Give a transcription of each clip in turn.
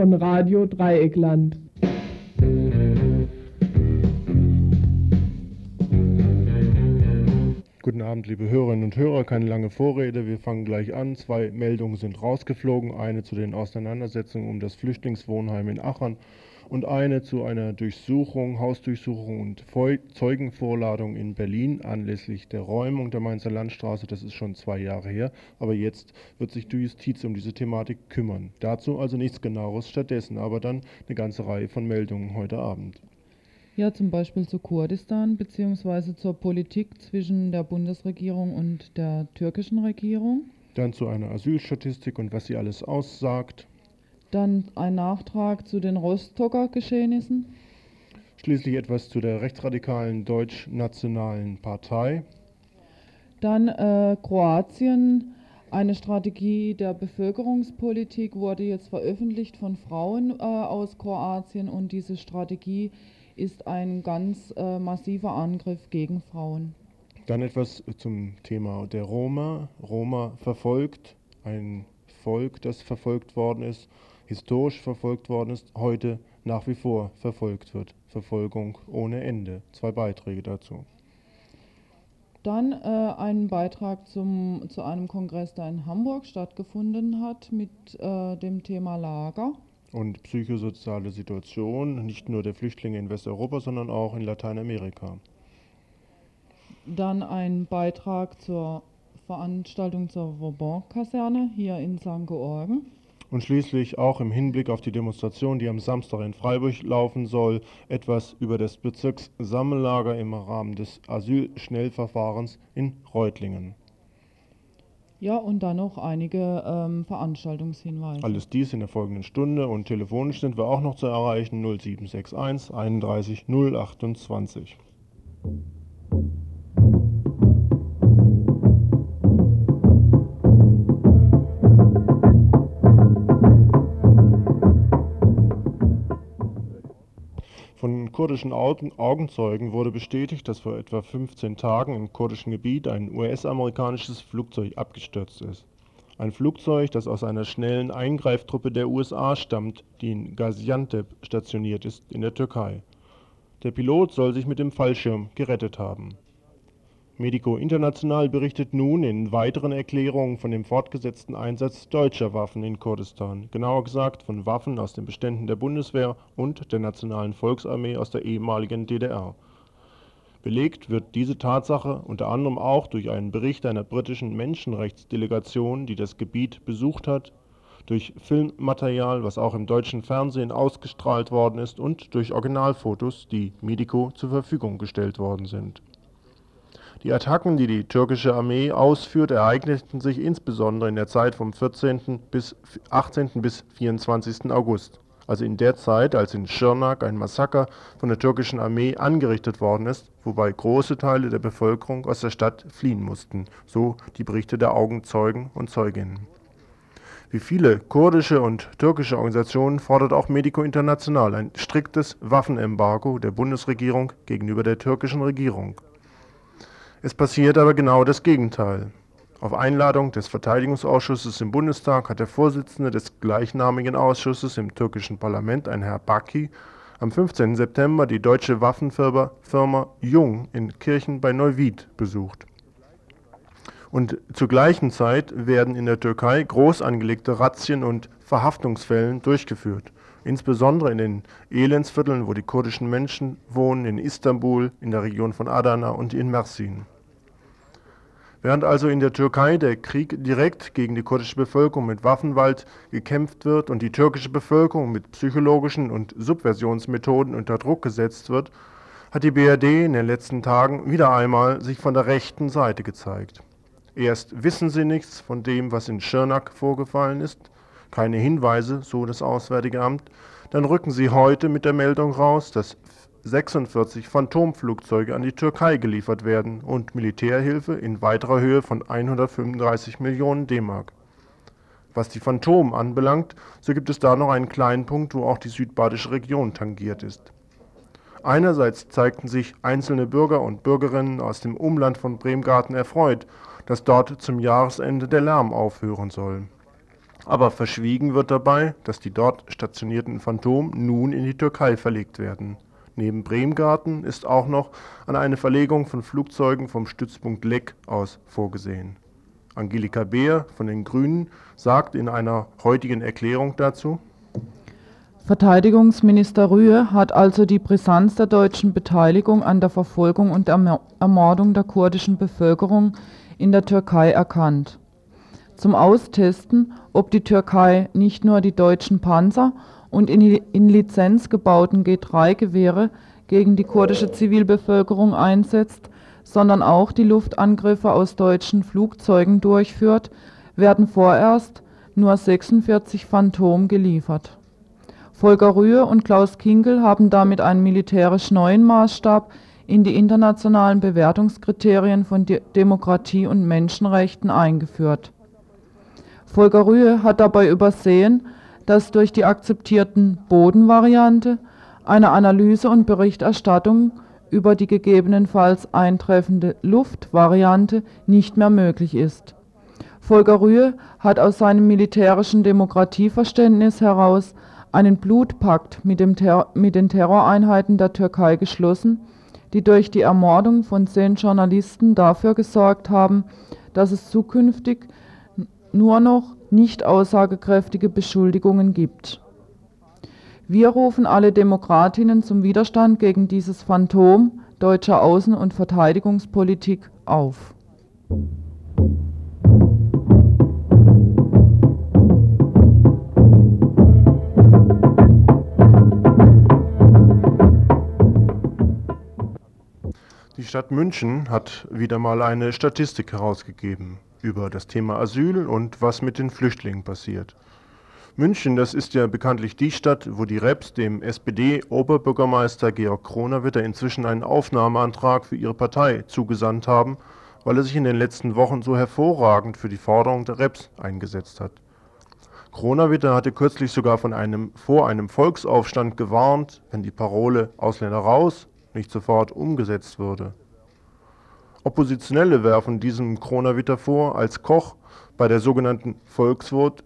von Radio Dreieckland. Guten Abend, liebe Hörerinnen und Hörer. Keine lange Vorrede. Wir fangen gleich an. Zwei Meldungen sind rausgeflogen. Eine zu den Auseinandersetzungen um das Flüchtlingswohnheim in Aachen und eine zu einer Durchsuchung, Hausdurchsuchung und Zeugenvorladung in Berlin anlässlich der Räumung der Mainzer Landstraße. Das ist schon zwei Jahre her, aber jetzt wird sich die Justiz um diese Thematik kümmern. Dazu also nichts genaueres, stattdessen aber dann eine ganze Reihe von Meldungen heute Abend. Ja, zum Beispiel zu Kurdistan bzw. zur Politik zwischen der Bundesregierung und der türkischen Regierung. Dann zu einer Asylstatistik und was sie alles aussagt. Dann ein Nachtrag zu den Rostocker Geschehnissen. Schließlich etwas zu der rechtsradikalen deutsch-nationalen Partei. Dann äh, Kroatien. Eine Strategie der Bevölkerungspolitik wurde jetzt veröffentlicht von Frauen äh, aus Kroatien und diese Strategie ist ein ganz äh, massiver Angriff gegen Frauen. Dann etwas zum Thema der Roma. Roma verfolgt, ein Volk, das verfolgt worden ist historisch verfolgt worden ist, heute nach wie vor verfolgt wird. Verfolgung ohne Ende. Zwei Beiträge dazu. Dann äh, ein Beitrag zum, zu einem Kongress, der in Hamburg stattgefunden hat mit äh, dem Thema Lager. Und psychosoziale Situation, nicht nur der Flüchtlinge in Westeuropa, sondern auch in Lateinamerika. Dann ein Beitrag zur Veranstaltung zur Vauban-Kaserne hier in St. Georgen und schließlich auch im Hinblick auf die Demonstration, die am Samstag in Freiburg laufen soll, etwas über das Bezirkssammellager im Rahmen des Asylschnellverfahrens in Reutlingen. Ja, und dann noch einige ähm, Veranstaltungshinweise. Alles dies in der folgenden Stunde und telefonisch sind wir auch noch zu erreichen 0761 31 028. kurdischen Augenzeugen wurde bestätigt, dass vor etwa 15 Tagen im kurdischen Gebiet ein US-amerikanisches Flugzeug abgestürzt ist. Ein Flugzeug, das aus einer schnellen Eingreiftruppe der USA stammt, die in Gaziantep stationiert ist in der Türkei. Der Pilot soll sich mit dem Fallschirm gerettet haben Medico International berichtet nun in weiteren Erklärungen von dem fortgesetzten Einsatz deutscher Waffen in Kurdistan, genauer gesagt von Waffen aus den Beständen der Bundeswehr und der Nationalen Volksarmee aus der ehemaligen DDR. Belegt wird diese Tatsache unter anderem auch durch einen Bericht einer britischen Menschenrechtsdelegation, die das Gebiet besucht hat, durch Filmmaterial, was auch im deutschen Fernsehen ausgestrahlt worden ist, und durch Originalfotos, die Medico zur Verfügung gestellt worden sind die Attacken, die die türkische Armee ausführt, ereigneten sich insbesondere in der Zeit vom 14. bis 18. bis 24. August, also in der Zeit, als in Schirnak ein Massaker von der türkischen Armee angerichtet worden ist, wobei große Teile der Bevölkerung aus der Stadt fliehen mussten, so die Berichte der Augenzeugen und Zeuginnen. Wie viele kurdische und türkische Organisationen fordert auch Medico International ein striktes Waffenembargo der Bundesregierung gegenüber der türkischen Regierung es passiert aber genau das Gegenteil. Auf Einladung des Verteidigungsausschusses im Bundestag hat der Vorsitzende des gleichnamigen Ausschusses im türkischen Parlament, ein Herr Baki, am 15. September die deutsche Waffenfirma Jung in Kirchen bei Neuwied besucht. Und zur gleichen Zeit werden in der Türkei groß angelegte Razzien und Verhaftungsfällen durchgeführt insbesondere in den Elendsvierteln, wo die kurdischen Menschen wohnen, in Istanbul, in der Region von Adana und in Mersin. Während also in der Türkei der Krieg direkt gegen die kurdische Bevölkerung mit Waffenwald gekämpft wird und die türkische Bevölkerung mit psychologischen und Subversionsmethoden unter Druck gesetzt wird, hat die BRD in den letzten Tagen wieder einmal sich von der rechten Seite gezeigt. Erst wissen sie nichts von dem, was in Schirnak vorgefallen ist, keine Hinweise, so das Auswärtige Amt, dann rücken sie heute mit der Meldung raus, dass 46 Phantomflugzeuge an die Türkei geliefert werden und Militärhilfe in weiterer Höhe von 135 Millionen D-Mark. Was die Phantom anbelangt, so gibt es da noch einen kleinen Punkt, wo auch die südbadische Region tangiert ist. Einerseits zeigten sich einzelne Bürger und Bürgerinnen aus dem Umland von Bremgarten erfreut, dass dort zum Jahresende der Lärm aufhören soll. Aber verschwiegen wird dabei, dass die dort stationierten Phantom nun in die Türkei verlegt werden. Neben Bremgarten ist auch noch an eine Verlegung von Flugzeugen vom Stützpunkt Leck aus vorgesehen. Angelika Beer von den Grünen sagt in einer heutigen Erklärung dazu, Verteidigungsminister Rühe hat also die Brisanz der deutschen Beteiligung an der Verfolgung und Ermordung der kurdischen Bevölkerung in der Türkei erkannt. Zum Austesten, ob die Türkei nicht nur die deutschen Panzer und in Lizenz gebauten G3-Gewehre gegen die kurdische Zivilbevölkerung einsetzt, sondern auch die Luftangriffe aus deutschen Flugzeugen durchführt, werden vorerst nur 46 Phantom geliefert Volker Rühe und Klaus Kinkel haben damit einen militärisch neuen Maßstab in die internationalen Bewertungskriterien von Demokratie und Menschenrechten eingeführt. Volker Rühe hat dabei übersehen, dass durch die akzeptierten Bodenvariante eine Analyse und Berichterstattung über die gegebenenfalls eintreffende Luftvariante nicht mehr möglich ist. Volker Rühe hat aus seinem militärischen Demokratieverständnis heraus einen Blutpakt mit, dem mit den Terroreinheiten der Türkei geschlossen, die durch die Ermordung von zehn Journalisten dafür gesorgt haben, dass es zukünftig nur noch nicht aussagekräftige Beschuldigungen gibt. Wir rufen alle Demokratinnen zum Widerstand gegen dieses Phantom deutscher Außen- und Verteidigungspolitik auf. Die Stadt München hat wieder mal eine Statistik herausgegeben über das Thema Asyl und was mit den Flüchtlingen passiert. München, das ist ja bekanntlich die Stadt, wo die Reps dem SPD-Oberbürgermeister Georg Kronawitter inzwischen einen Aufnahmeantrag für ihre Partei zugesandt haben, weil er sich in den letzten Wochen so hervorragend für die Forderung der Reps eingesetzt hat. Kronawitter hatte kürzlich sogar von einem, vor einem Volksaufstand gewarnt, wenn die Parole Ausländer raus, nicht sofort umgesetzt würde. Oppositionelle werfen diesem Kronawitter vor, als Koch bei der sogenannten Volkswut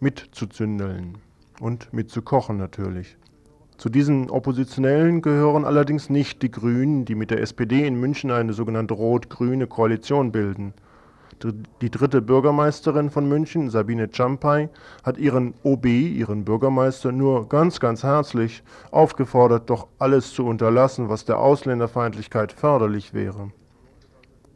mitzuzündeln und mitzukochen natürlich. Zu diesen Oppositionellen gehören allerdings nicht die Grünen, die mit der SPD in München eine sogenannte rot-grüne Koalition bilden – die dritte Bürgermeisterin von München, Sabine Czampai, hat ihren OB, ihren Bürgermeister, nur ganz, ganz herzlich aufgefordert, doch alles zu unterlassen, was der Ausländerfeindlichkeit förderlich wäre.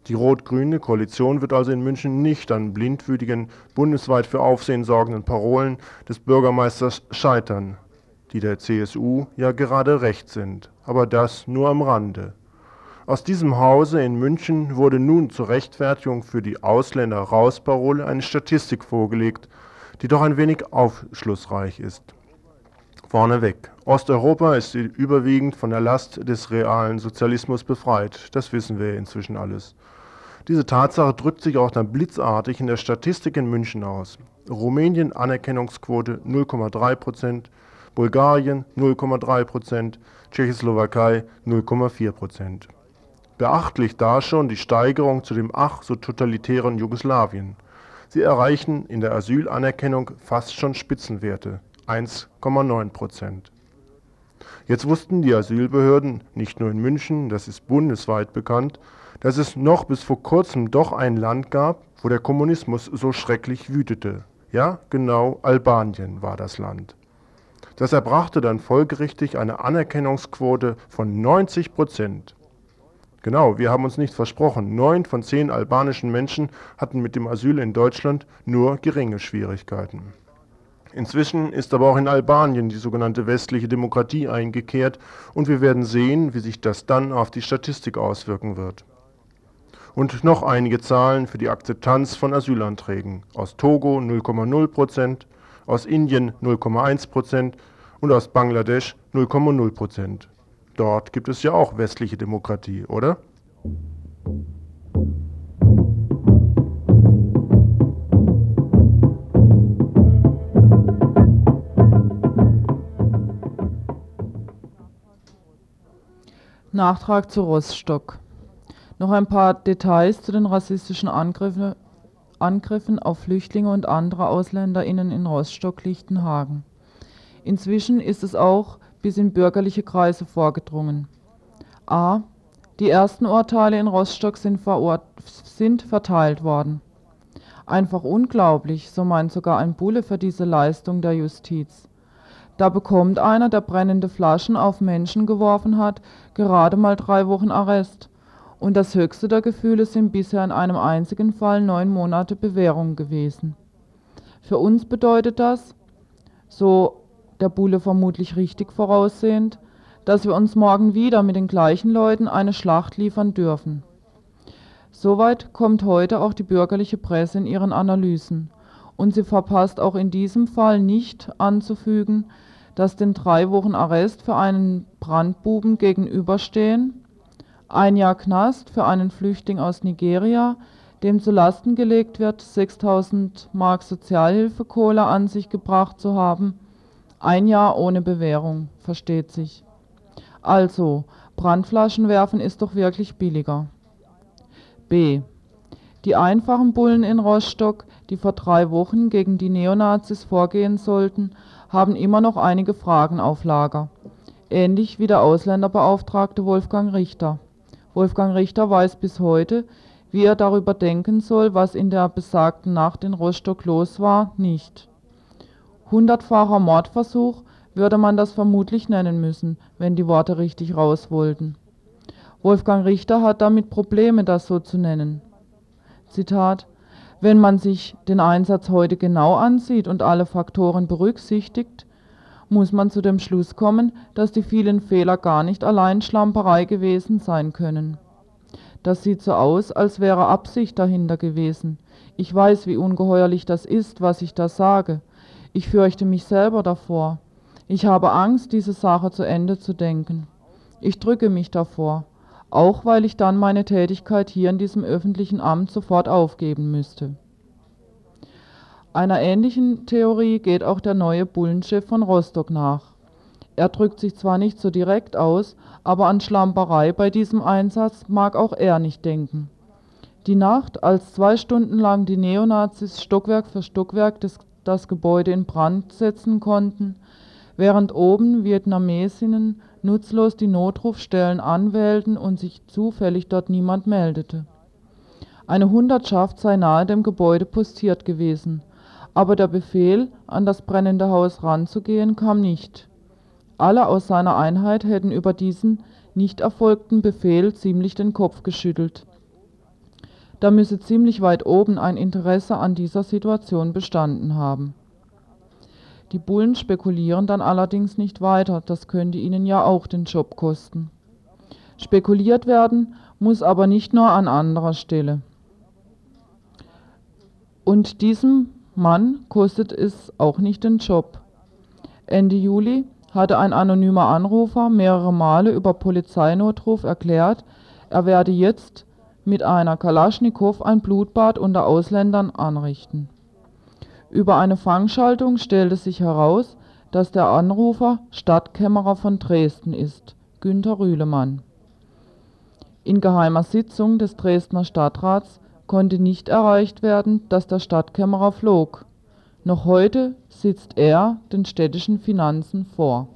Die rot-grüne Koalition wird also in München nicht an blindwütigen, bundesweit für Aufsehen sorgenden Parolen des Bürgermeisters scheitern, die der CSU ja gerade recht sind, aber das nur am Rande. Aus diesem Hause in München wurde nun zur Rechtfertigung für die Ausländer-Raus-Parole eine Statistik vorgelegt, die doch ein wenig aufschlussreich ist. Vorneweg. Osteuropa ist überwiegend von der Last des realen Sozialismus befreit. Das wissen wir inzwischen alles. Diese Tatsache drückt sich auch dann blitzartig in der Statistik in München aus. Rumänien Anerkennungsquote 0,3 Prozent, Bulgarien 0,3 Prozent, Tschechoslowakei 0,4 Prozent. Beachtlich da schon die Steigerung zu dem ach so totalitären Jugoslawien. Sie erreichen in der Asylanerkennung fast schon Spitzenwerte (1,9 Prozent). Jetzt wussten die Asylbehörden nicht nur in München, das ist bundesweit bekannt, dass es noch bis vor kurzem doch ein Land gab, wo der Kommunismus so schrecklich wütete. Ja, genau Albanien war das Land. Das erbrachte dann folgerichtig eine Anerkennungsquote von 90 Prozent Genau, wir haben uns nicht versprochen. Neun von zehn albanischen Menschen hatten mit dem Asyl in Deutschland nur geringe Schwierigkeiten. Inzwischen ist aber auch in Albanien die sogenannte westliche Demokratie eingekehrt und wir werden sehen, wie sich das dann auf die Statistik auswirken wird. Und noch einige Zahlen für die Akzeptanz von Asylanträgen. Aus Togo 0,0 Prozent, aus Indien 0,1 Prozent und aus Bangladesch 0,0 Prozent. Dort gibt es ja auch westliche Demokratie, oder? Nachtrag zu Rostock. Noch ein paar Details zu den rassistischen Angriffen, Angriffen auf Flüchtlinge und andere AusländerInnen in Rostock-Lichtenhagen. Inzwischen ist es auch bis in bürgerliche Kreise vorgedrungen. A. Die ersten Urteile in Rostock sind, sind verteilt worden. Einfach unglaublich, so meint sogar ein Bulle für diese Leistung der Justiz. Da bekommt einer, der brennende Flaschen auf Menschen geworfen hat, gerade mal drei Wochen Arrest. Und das höchste der Gefühle sind bisher in einem einzigen Fall neun Monate Bewährung gewesen. Für uns bedeutet das, so der Bulle vermutlich richtig voraussehend, dass wir uns morgen wieder mit den gleichen Leuten eine Schlacht liefern dürfen. Soweit kommt heute auch die bürgerliche Presse in ihren Analysen. Und sie verpasst auch in diesem Fall nicht anzufügen, dass den drei Wochen Arrest für einen Brandbuben gegenüberstehen, ein Jahr Knast für einen Flüchtling aus Nigeria, dem zu Lasten gelegt wird, 6000 Mark Sozialhilfekohle an sich gebracht zu haben, ein Jahr ohne Bewährung, versteht sich. Also, Brandflaschen werfen ist doch wirklich billiger. B. Die einfachen Bullen in Rostock, die vor drei Wochen gegen die Neonazis vorgehen sollten, haben immer noch einige Fragen auf Lager. Ähnlich wie der Ausländerbeauftragte Wolfgang Richter. Wolfgang Richter weiß bis heute, wie er darüber denken soll, was in der besagten Nacht in Rostock los war, nicht. Hundertfacher Mordversuch würde man das vermutlich nennen müssen, wenn die Worte richtig raus wollten. Wolfgang Richter hat damit Probleme, das so zu nennen. Zitat Wenn man sich den Einsatz heute genau ansieht und alle Faktoren berücksichtigt, muss man zu dem Schluss kommen, dass die vielen Fehler gar nicht allein Schlamperei gewesen sein können. Das sieht so aus, als wäre Absicht dahinter gewesen. Ich weiß, wie ungeheuerlich das ist, was ich da sage. Ich fürchte mich selber davor. Ich habe Angst, diese Sache zu Ende zu denken. Ich drücke mich davor auch weil ich dann meine Tätigkeit hier in diesem öffentlichen Amt sofort aufgeben müsste. Einer ähnlichen Theorie geht auch der neue Bullenchef von Rostock nach. Er drückt sich zwar nicht so direkt aus, aber an Schlamperei bei diesem Einsatz mag auch er nicht denken. Die Nacht, als zwei Stunden lang die Neonazis Stockwerk für Stockwerk des, das Gebäude in Brand setzen konnten, während oben Vietnamesinnen nutzlos die Notrufstellen anwählten und sich zufällig dort niemand meldete. Eine Hundertschaft sei nahe dem Gebäude postiert gewesen, aber der Befehl, an das brennende Haus ranzugehen, kam nicht. Alle aus seiner Einheit hätten über diesen nicht erfolgten Befehl ziemlich den Kopf geschüttelt. Da müsse ziemlich weit oben ein Interesse an dieser Situation bestanden haben die Bullen spekulieren dann allerdings nicht weiter, das könnte ihnen ja auch den Job kosten. Spekuliert werden muss aber nicht nur an anderer Stelle. Und diesem Mann kostet es auch nicht den Job. Ende Juli hatte ein anonymer Anrufer mehrere Male über Polizeinotruf erklärt, er werde jetzt mit einer Kalaschnikow ein Blutbad unter Ausländern anrichten. Über eine Fangschaltung stellte sich heraus, dass der Anrufer Stadtkämmerer von Dresden ist, Günter Rühlemann. In geheimer Sitzung des Dresdner Stadtrats konnte nicht erreicht werden, dass der Stadtkämmerer flog. Noch heute sitzt er den städtischen Finanzen vor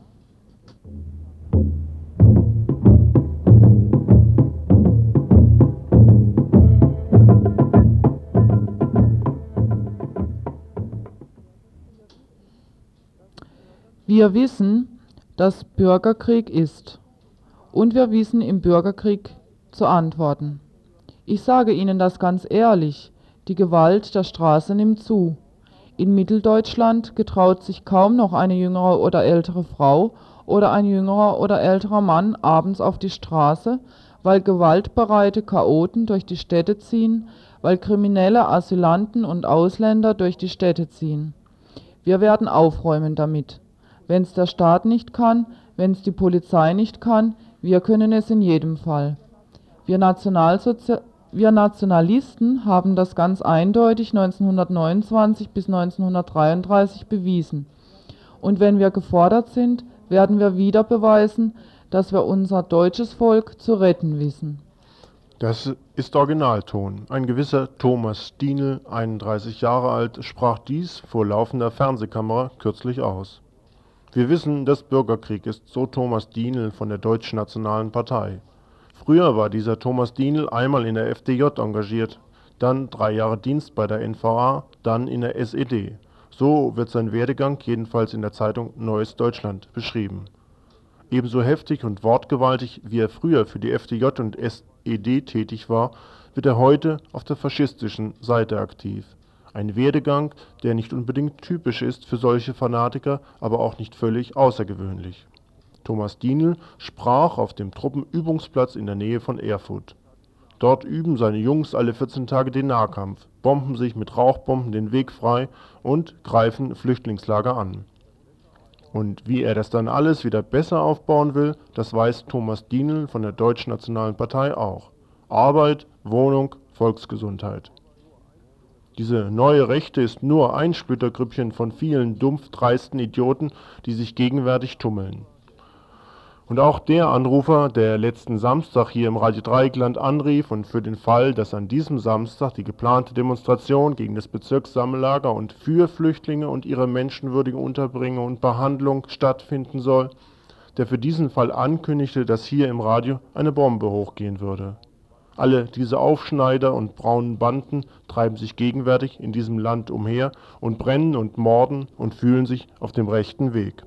Wir wissen, dass Bürgerkrieg ist. Und wir wissen im Bürgerkrieg zu antworten. Ich sage Ihnen das ganz ehrlich, die Gewalt der Straße nimmt zu. In Mitteldeutschland getraut sich kaum noch eine jüngere oder ältere Frau oder ein jüngerer oder älterer Mann abends auf die Straße, weil gewaltbereite Chaoten durch die Städte ziehen, weil kriminelle Asylanten und Ausländer durch die Städte ziehen. Wir werden aufräumen damit. Wenn es der Staat nicht kann, wenn es die Polizei nicht kann, wir können es in jedem Fall. Wir, wir Nationalisten haben das ganz eindeutig 1929 bis 1933 bewiesen. Und wenn wir gefordert sind, werden wir wieder beweisen, dass wir unser deutsches Volk zu retten wissen. Das ist Originalton. Ein gewisser Thomas Dienel, 31 Jahre alt, sprach dies vor laufender Fernsehkamera kürzlich aus. Wir wissen, dass Bürgerkrieg ist, so Thomas Dienel von der Deutschnationalen Partei. Früher war dieser Thomas Dienel einmal in der FDJ engagiert, dann drei Jahre Dienst bei der NVA, dann in der SED. So wird sein Werdegang jedenfalls in der Zeitung Neues Deutschland beschrieben. Ebenso heftig und wortgewaltig wie er früher für die FDJ und SED tätig war, wird er heute auf der faschistischen Seite aktiv. Ein Werdegang, der nicht unbedingt typisch ist für solche Fanatiker, aber auch nicht völlig außergewöhnlich. Thomas Dienel sprach auf dem Truppenübungsplatz in der Nähe von Erfurt. Dort üben seine Jungs alle 14 Tage den Nahkampf, bomben sich mit Rauchbomben den Weg frei und greifen Flüchtlingslager an. Und wie er das dann alles wieder besser aufbauen will, das weiß Thomas Dienel von der Deutschnationalen Partei auch. Arbeit, Wohnung, Volksgesundheit. Diese neue Rechte ist nur ein Splittergrüppchen von vielen dumpf dreisten Idioten, die sich gegenwärtig tummeln. Und auch der Anrufer, der letzten Samstag hier im Radio Dreieckland anrief und für den Fall, dass an diesem Samstag die geplante Demonstration gegen das Bezirkssammellager und für Flüchtlinge und ihre menschenwürdige Unterbringung und Behandlung stattfinden soll, der für diesen Fall ankündigte, dass hier im Radio eine Bombe hochgehen würde. Alle diese Aufschneider und braunen Banden treiben sich gegenwärtig in diesem Land umher und brennen und morden und fühlen sich auf dem rechten Weg.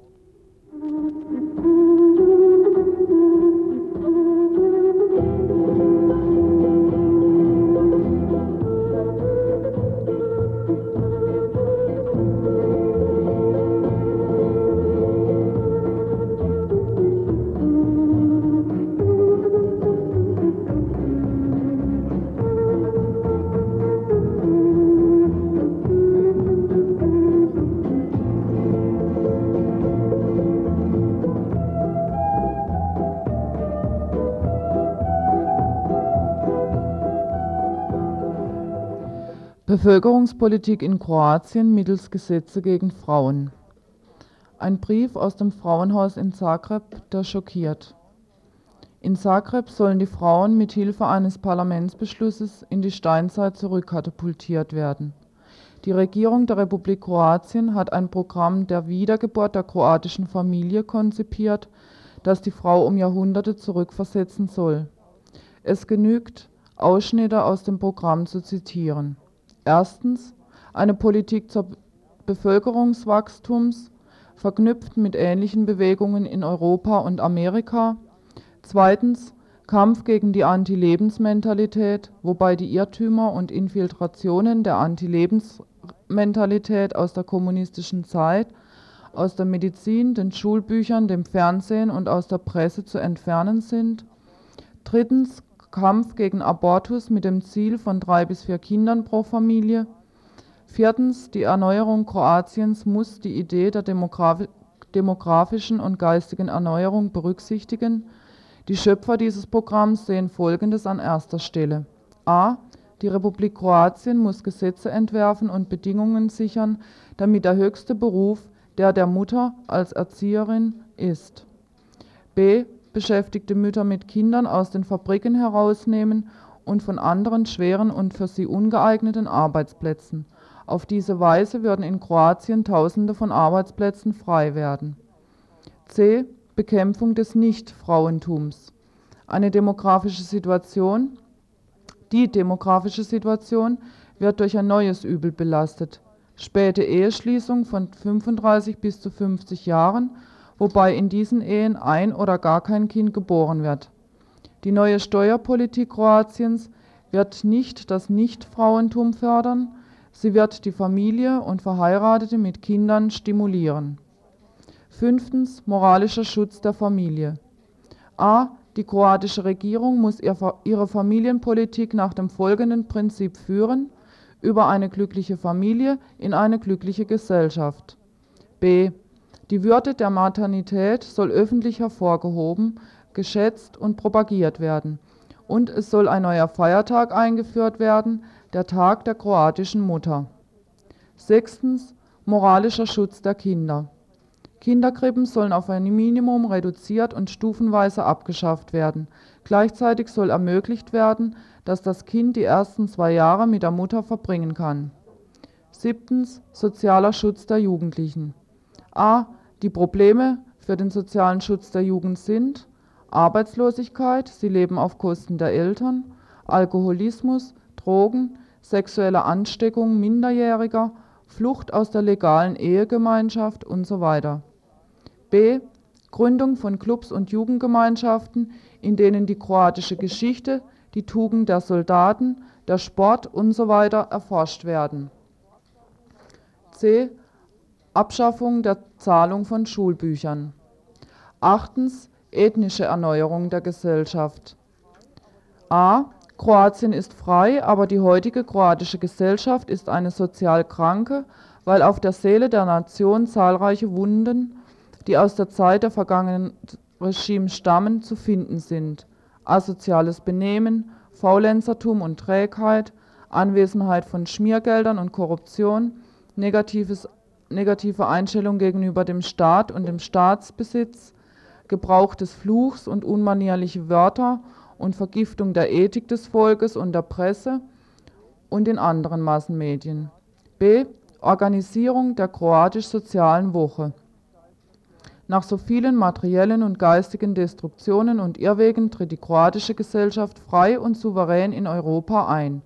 Bevölkerungspolitik in Kroatien mittels Gesetze gegen Frauen. Ein Brief aus dem Frauenhaus in Zagreb, der schockiert. In Zagreb sollen die Frauen mit Hilfe eines Parlamentsbeschlusses in die Steinzeit zurückkatapultiert werden. Die Regierung der Republik Kroatien hat ein Programm der Wiedergeburt der kroatischen Familie konzipiert, das die Frau um Jahrhunderte zurückversetzen soll. Es genügt, Ausschnitte aus dem Programm zu zitieren Erstens eine Politik zur Bevölkerungswachstums, verknüpft mit ähnlichen Bewegungen in Europa und Amerika. Zweitens Kampf gegen die Anti-Lebensmentalität, wobei die Irrtümer und Infiltrationen der Anti-Lebensmentalität aus der kommunistischen Zeit, aus der Medizin, den Schulbüchern, dem Fernsehen und aus der Presse zu entfernen sind. Drittens Kampf gegen Abortus mit dem Ziel von drei bis vier Kindern pro Familie. Viertens. Die Erneuerung Kroatiens muss die Idee der demografischen und geistigen Erneuerung berücksichtigen. Die Schöpfer dieses Programms sehen Folgendes an erster Stelle. a. Die Republik Kroatien muss Gesetze entwerfen und Bedingungen sichern, damit der höchste Beruf der der Mutter als Erzieherin ist. b beschäftigte Mütter mit Kindern aus den Fabriken herausnehmen und von anderen schweren und für sie ungeeigneten Arbeitsplätzen. Auf diese Weise würden in Kroatien Tausende von Arbeitsplätzen frei werden. c. Bekämpfung des Nicht-Frauentums. Eine demografische Situation. Die demografische Situation wird durch ein neues Übel belastet. Späte Eheschließung von 35 bis zu 50 Jahren wobei in diesen Ehen ein oder gar kein Kind geboren wird. Die neue Steuerpolitik Kroatiens wird nicht das Nichtfrauentum fördern, sie wird die Familie und Verheiratete mit Kindern stimulieren. Fünftens moralischer Schutz der Familie. A. Die kroatische Regierung muss ihre Familienpolitik nach dem folgenden Prinzip führen: über eine glückliche Familie in eine glückliche Gesellschaft. B. Die Würde der Maternität soll öffentlich hervorgehoben, geschätzt und propagiert werden, und es soll ein neuer Feiertag eingeführt werden, der Tag der kroatischen Mutter. Sechstens moralischer Schutz der Kinder. Kinderkrippen sollen auf ein Minimum reduziert und stufenweise abgeschafft werden. Gleichzeitig soll ermöglicht werden, dass das Kind die ersten zwei Jahre mit der Mutter verbringen kann. Siebtens. Sozialer Schutz der Jugendlichen. a. Die Probleme für den sozialen Schutz der Jugend sind Arbeitslosigkeit, sie leben auf Kosten der Eltern, Alkoholismus, Drogen, sexuelle Ansteckung Minderjähriger, Flucht aus der legalen Ehegemeinschaft usw. b. Gründung von Clubs und Jugendgemeinschaften, in denen die kroatische Geschichte, die Tugend der Soldaten, der Sport usw. erforscht werden. c. Abschaffung der Zahlung von Schulbüchern. Achtens. Ethnische Erneuerung der Gesellschaft. a. Kroatien ist frei, aber die heutige kroatische Gesellschaft ist eine sozial kranke, weil auf der Seele der Nation zahlreiche Wunden, die aus der Zeit der vergangenen Regimes stammen, zu finden sind. Asoziales Benehmen, Faulenzertum und Trägheit, Anwesenheit von Schmiergeldern und Korruption, negatives, negative Einstellung gegenüber dem Staat und dem Staatsbesitz, Gebrauch des Fluchs und unmanierliche Wörter und Vergiftung der Ethik des Volkes und der Presse und in anderen Massenmedien. b. Organisierung der kroatisch-sozialen Woche. Nach so vielen materiellen und geistigen Destruktionen und Irrwegen tritt die kroatische Gesellschaft frei und souverän in Europa ein.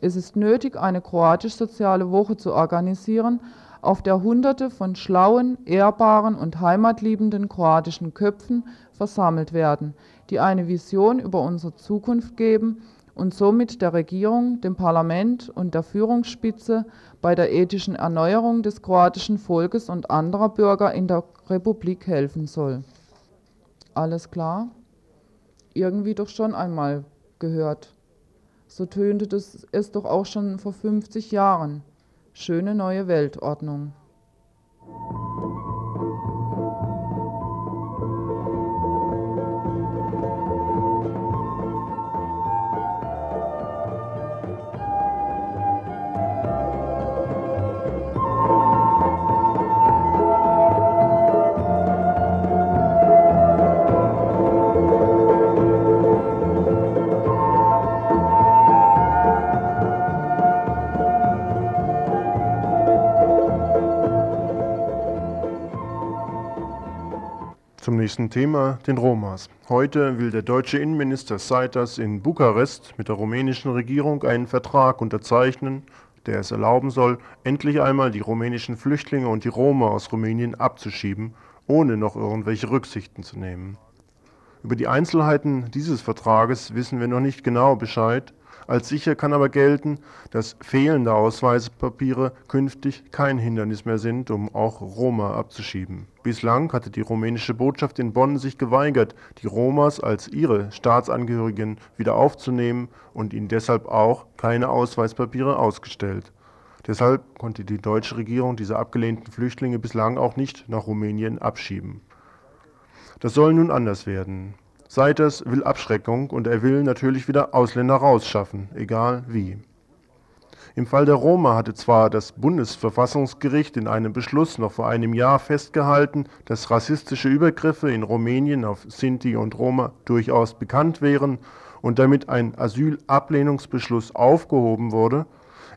Es ist nötig, eine kroatisch-soziale Woche zu organisieren, auf der Hunderte von schlauen, ehrbaren und heimatliebenden kroatischen Köpfen versammelt werden, die eine Vision über unsere Zukunft geben und somit der Regierung, dem Parlament und der Führungsspitze bei der ethischen Erneuerung des kroatischen Volkes und anderer Bürger in der Republik helfen soll. Alles klar? Irgendwie doch schon einmal gehört. So tönte es doch auch schon vor 50 Jahren. Schöne neue Weltordnung. Nächsten Thema, den Romas. Heute will der deutsche Innenminister Seitas in Bukarest mit der rumänischen Regierung einen Vertrag unterzeichnen, der es erlauben soll, endlich einmal die rumänischen Flüchtlinge und die Roma aus Rumänien abzuschieben, ohne noch irgendwelche Rücksichten zu nehmen. Über die Einzelheiten dieses Vertrages wissen wir noch nicht genau Bescheid, als sicher kann aber gelten, dass fehlende Ausweispapiere künftig kein Hindernis mehr sind, um auch Roma abzuschieben. Bislang hatte die rumänische Botschaft in Bonn sich geweigert, die Romas als ihre Staatsangehörigen wieder aufzunehmen und ihnen deshalb auch keine Ausweispapiere ausgestellt. Deshalb konnte die deutsche Regierung diese abgelehnten Flüchtlinge bislang auch nicht nach Rumänien abschieben. Das soll nun anders werden. Seiters will Abschreckung und er will natürlich wieder Ausländer rausschaffen, egal wie. Im Fall der Roma hatte zwar das Bundesverfassungsgericht in einem Beschluss noch vor einem Jahr festgehalten, dass rassistische Übergriffe in Rumänien auf Sinti und Roma durchaus bekannt wären und damit ein Asylablehnungsbeschluss aufgehoben wurde,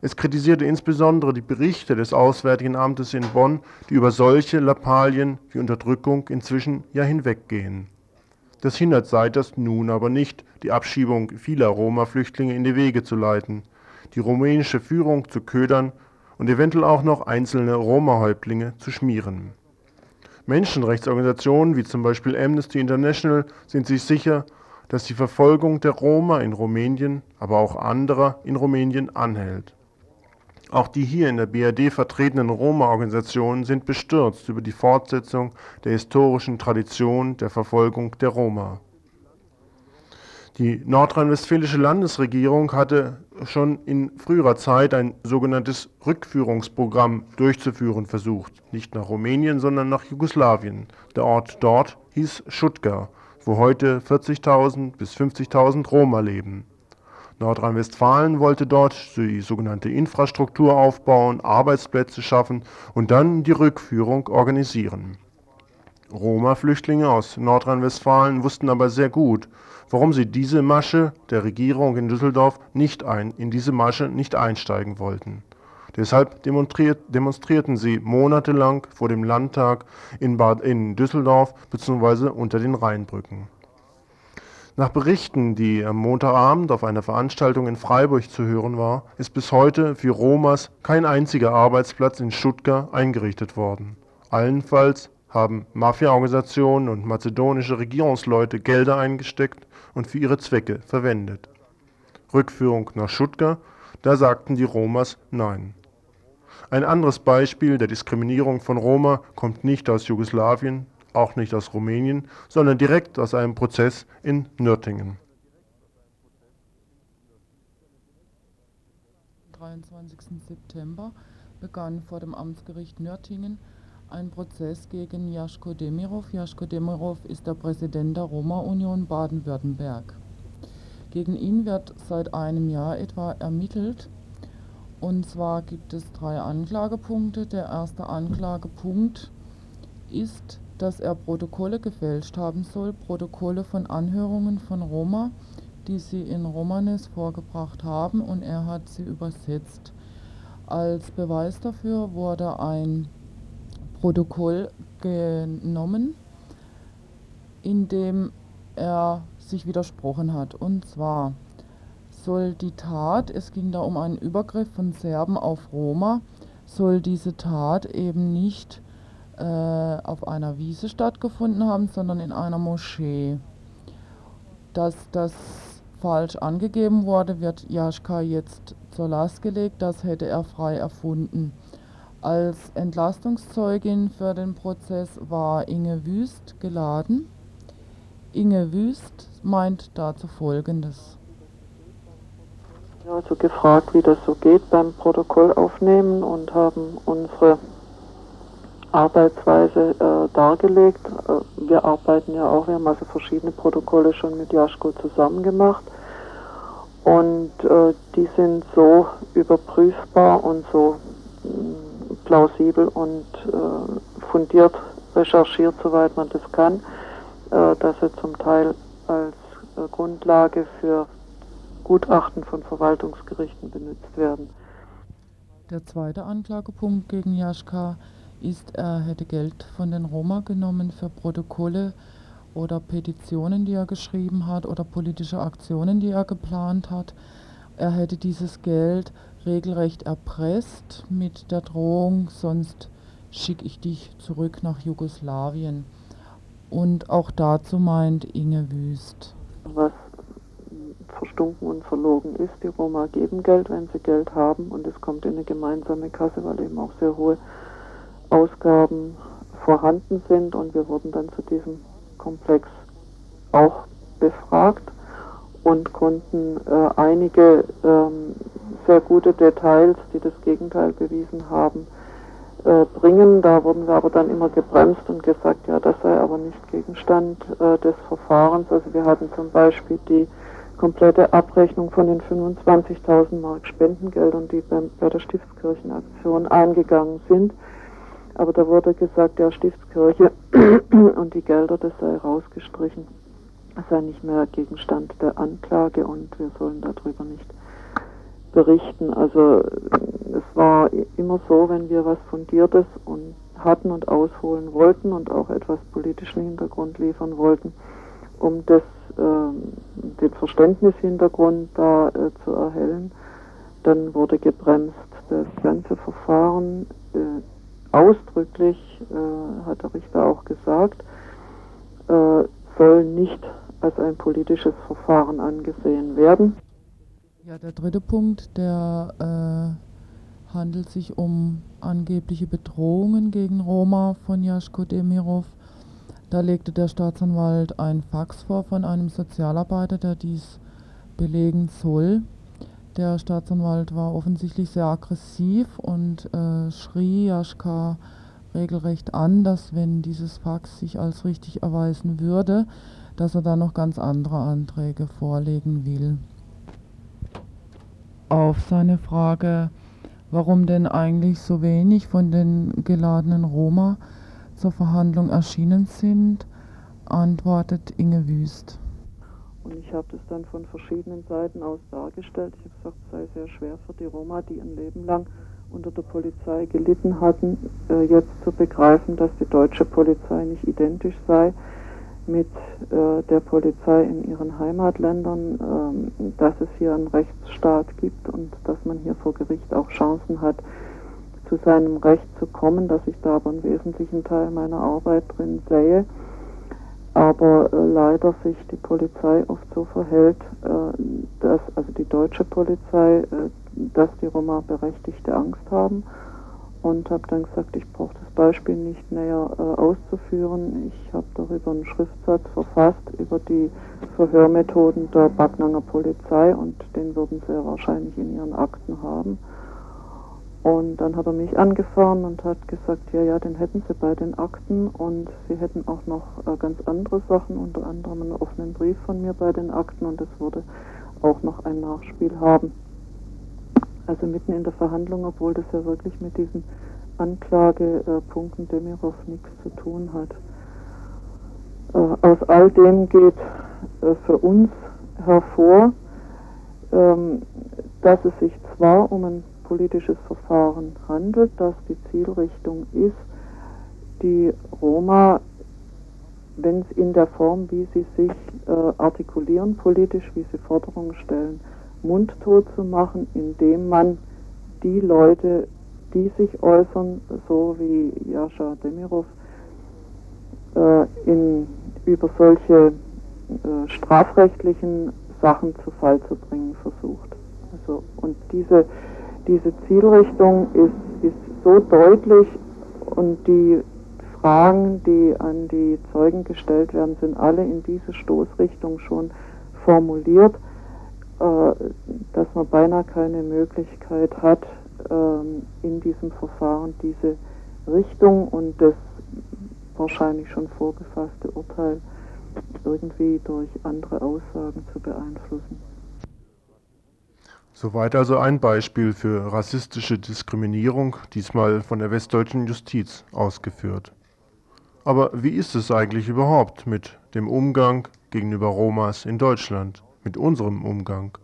es kritisierte insbesondere die Berichte des Auswärtigen Amtes in Bonn, die über solche Lappalien wie Unterdrückung inzwischen ja hinweggehen. Das hindert Seiters nun aber nicht, die Abschiebung vieler Roma-Flüchtlinge in die Wege zu leiten, die rumänische Führung zu ködern und eventuell auch noch einzelne Roma-Häuptlinge zu schmieren. Menschenrechtsorganisationen wie zum Beispiel Amnesty International sind sich sicher, dass die Verfolgung der Roma in Rumänien, aber auch anderer in Rumänien anhält. Auch die hier in der BRD vertretenen Roma-Organisationen sind bestürzt über die Fortsetzung der historischen Tradition der Verfolgung der Roma. Die nordrhein-westfälische Landesregierung hatte schon in früherer Zeit ein sogenanntes Rückführungsprogramm durchzuführen versucht. Nicht nach Rumänien, sondern nach Jugoslawien. Der Ort dort hieß Schutka, wo heute 40.000 bis 50.000 Roma leben. Nordrhein-Westfalen wollte dort die sogenannte Infrastruktur aufbauen, Arbeitsplätze schaffen und dann die Rückführung organisieren. Roma-Flüchtlinge aus Nordrhein-Westfalen wussten aber sehr gut, warum sie diese Masche der Regierung in Düsseldorf nicht ein, in diese Masche nicht einsteigen wollten. Deshalb demonstrierten sie monatelang vor dem Landtag in, Bad, in Düsseldorf bzw. unter den Rheinbrücken. Nach Berichten, die am Montagabend auf einer Veranstaltung in Freiburg zu hören war, ist bis heute für Romas kein einziger Arbeitsplatz in Stuttgart eingerichtet worden. Allenfalls haben Mafiaorganisationen und mazedonische Regierungsleute Gelder eingesteckt und für ihre Zwecke verwendet. Rückführung nach Stuttgart, da sagten die Romas Nein. Ein anderes Beispiel der Diskriminierung von Roma kommt nicht aus Jugoslawien, auch nicht aus Rumänien, sondern direkt aus einem Prozess in Nürtingen. 23. September begann vor dem Amtsgericht Nürtingen ein Prozess gegen Jaschko Demirov. Jaschko Demirov ist der Präsident der Roma-Union Baden-Württemberg. Gegen ihn wird seit einem Jahr etwa ermittelt und zwar gibt es drei Anklagepunkte. Der erste Anklagepunkt ist, dass er Protokolle gefälscht haben soll, Protokolle von Anhörungen von Roma, die sie in Romanes vorgebracht haben und er hat sie übersetzt. Als Beweis dafür wurde ein Protokoll genommen, in dem er sich widersprochen hat. Und zwar soll die Tat, es ging da um einen Übergriff von Serben auf Roma, soll diese Tat eben nicht äh, auf einer Wiese stattgefunden haben, sondern in einer Moschee. Dass das falsch angegeben wurde, wird Jaschka jetzt zur Last gelegt, das hätte er frei erfunden. Als Entlastungszeugin für den Prozess war Inge Wüst geladen. Inge Wüst meint dazu Folgendes also gefragt, wie das so geht beim Protokoll aufnehmen und haben unsere Arbeitsweise äh, dargelegt. Äh, wir arbeiten ja auch, wir haben also verschiedene Protokolle schon mit Jaschko zusammen gemacht und äh, die sind so überprüfbar und so mh, mm, plausibel und äh, fundiert recherchiert, soweit man das kann, äh, dass sie zum Teil als äh, Grundlage für Gutachten von Verwaltungsgerichten benutzt werden. Der zweite Anklagepunkt gegen Jaschka ist, er hätte Geld von den Roma genommen für Protokolle oder Petitionen, die er geschrieben hat oder politische Aktionen, die er geplant hat. Er hätte dieses Geld regelrecht erpresst mit der Drohung, sonst schicke ich dich zurück nach Jugoslawien. Und auch dazu meint Inge Wüst. Was verstunken und verlogen ist. Die Roma geben Geld, wenn sie Geld haben und es kommt in eine gemeinsame Kasse, weil eben auch sehr hohe Ausgaben vorhanden sind und wir wurden dann zu diesem Komplex auch befragt und konnten äh, einige ähm, sehr gute Details, die das Gegenteil bewiesen haben, äh, bringen. Da wurden wir aber dann immer gebremst und gesagt, ja, das sei aber nicht Gegenstand äh, des Verfahrens. Also wir hatten zum Beispiel die komplette Abrechnung von den 25.000 Mark Spendengeldern, die bei der Stiftskirchenaktion eingegangen sind. Aber da wurde gesagt, der Stiftskirche und die Gelder, das sei rausgestrichen, sei nicht mehr Gegenstand der Anklage und wir sollen darüber nicht berichten. Also es war immer so, wenn wir was Fundiertes und hatten und ausholen wollten und auch etwas politischen Hintergrund liefern wollten, um das äh, den Verständnishintergrund da äh, zu erhellen. Dann wurde gebremst. Das ganze Verfahren äh, ausdrücklich, äh, hat der Richter auch gesagt, äh, soll nicht als ein politisches Verfahren angesehen werden. Ja, der dritte Punkt, der äh, handelt sich um angebliche Bedrohungen gegen Roma von Jaschko Demirov. Da legte der Staatsanwalt ein Fax vor von einem Sozialarbeiter, der dies belegen soll. Der Staatsanwalt war offensichtlich sehr aggressiv und äh, schrie Jaschka regelrecht an, dass wenn dieses Fax sich als richtig erweisen würde, dass er dann noch ganz andere Anträge vorlegen will. Auf seine Frage, warum denn eigentlich so wenig von den geladenen Roma zur Verhandlung erschienen sind, antwortet Inge Wüst. Und ich habe das dann von verschiedenen Seiten aus dargestellt. Ich habe gesagt, es sei sehr schwer für die Roma, die ein Leben lang unter der Polizei gelitten hatten, äh, jetzt zu begreifen, dass die deutsche Polizei nicht identisch sei mit äh, der Polizei in ihren Heimatländern, ähm, dass es hier einen Rechtsstaat gibt und dass man hier vor Gericht auch Chancen hat, zu seinem Recht zu kommen, dass ich da aber einen wesentlichen Teil meiner Arbeit drin sehe. Aber äh, leider sich die Polizei oft so verhält, äh, dass, also die deutsche Polizei, äh, dass die Roma berechtigte Angst haben und habe dann gesagt, ich brauche das Beispiel nicht näher äh, auszuführen. Ich habe darüber einen Schriftsatz verfasst über die Verhörmethoden der Backnanger Polizei und den würden sie wahrscheinlich in ihren Akten haben. Und dann hat er mich angefahren und hat gesagt, ja, ja, den hätten sie bei den Akten und sie hätten auch noch äh, ganz andere Sachen, unter anderem einen offenen Brief von mir bei den Akten und es würde auch noch ein Nachspiel haben also mitten in der Verhandlung, obwohl das ja wirklich mit diesen Anklagepunkten Demirov nichts zu tun hat. Äh, aus all dem geht äh, für uns hervor, ähm, dass es sich zwar um ein politisches Verfahren handelt, dass die Zielrichtung ist, die Roma, wenn es in der Form, wie sie sich äh, artikulieren politisch, wie sie Forderungen stellen, mundtot zu machen, indem man die Leute, die sich äußern, so wie Jascha Demirov, äh, in, über solche äh, strafrechtlichen Sachen zu Fall zu bringen versucht. Also, und diese, diese Zielrichtung ist, ist so deutlich und die Fragen, die an die Zeugen gestellt werden, sind alle in diese Stoßrichtung schon formuliert äh, dass man beinahe keine Möglichkeit hat, ähm, in diesem Verfahren diese Richtung und das wahrscheinlich schon vorgefasste Urteil irgendwie durch andere Aussagen zu beeinflussen. Soweit also ein Beispiel für rassistische Diskriminierung, diesmal von der westdeutschen Justiz ausgeführt. Aber wie ist es eigentlich überhaupt mit dem Umgang gegenüber Romas in Deutschland? mit unserem Umgang?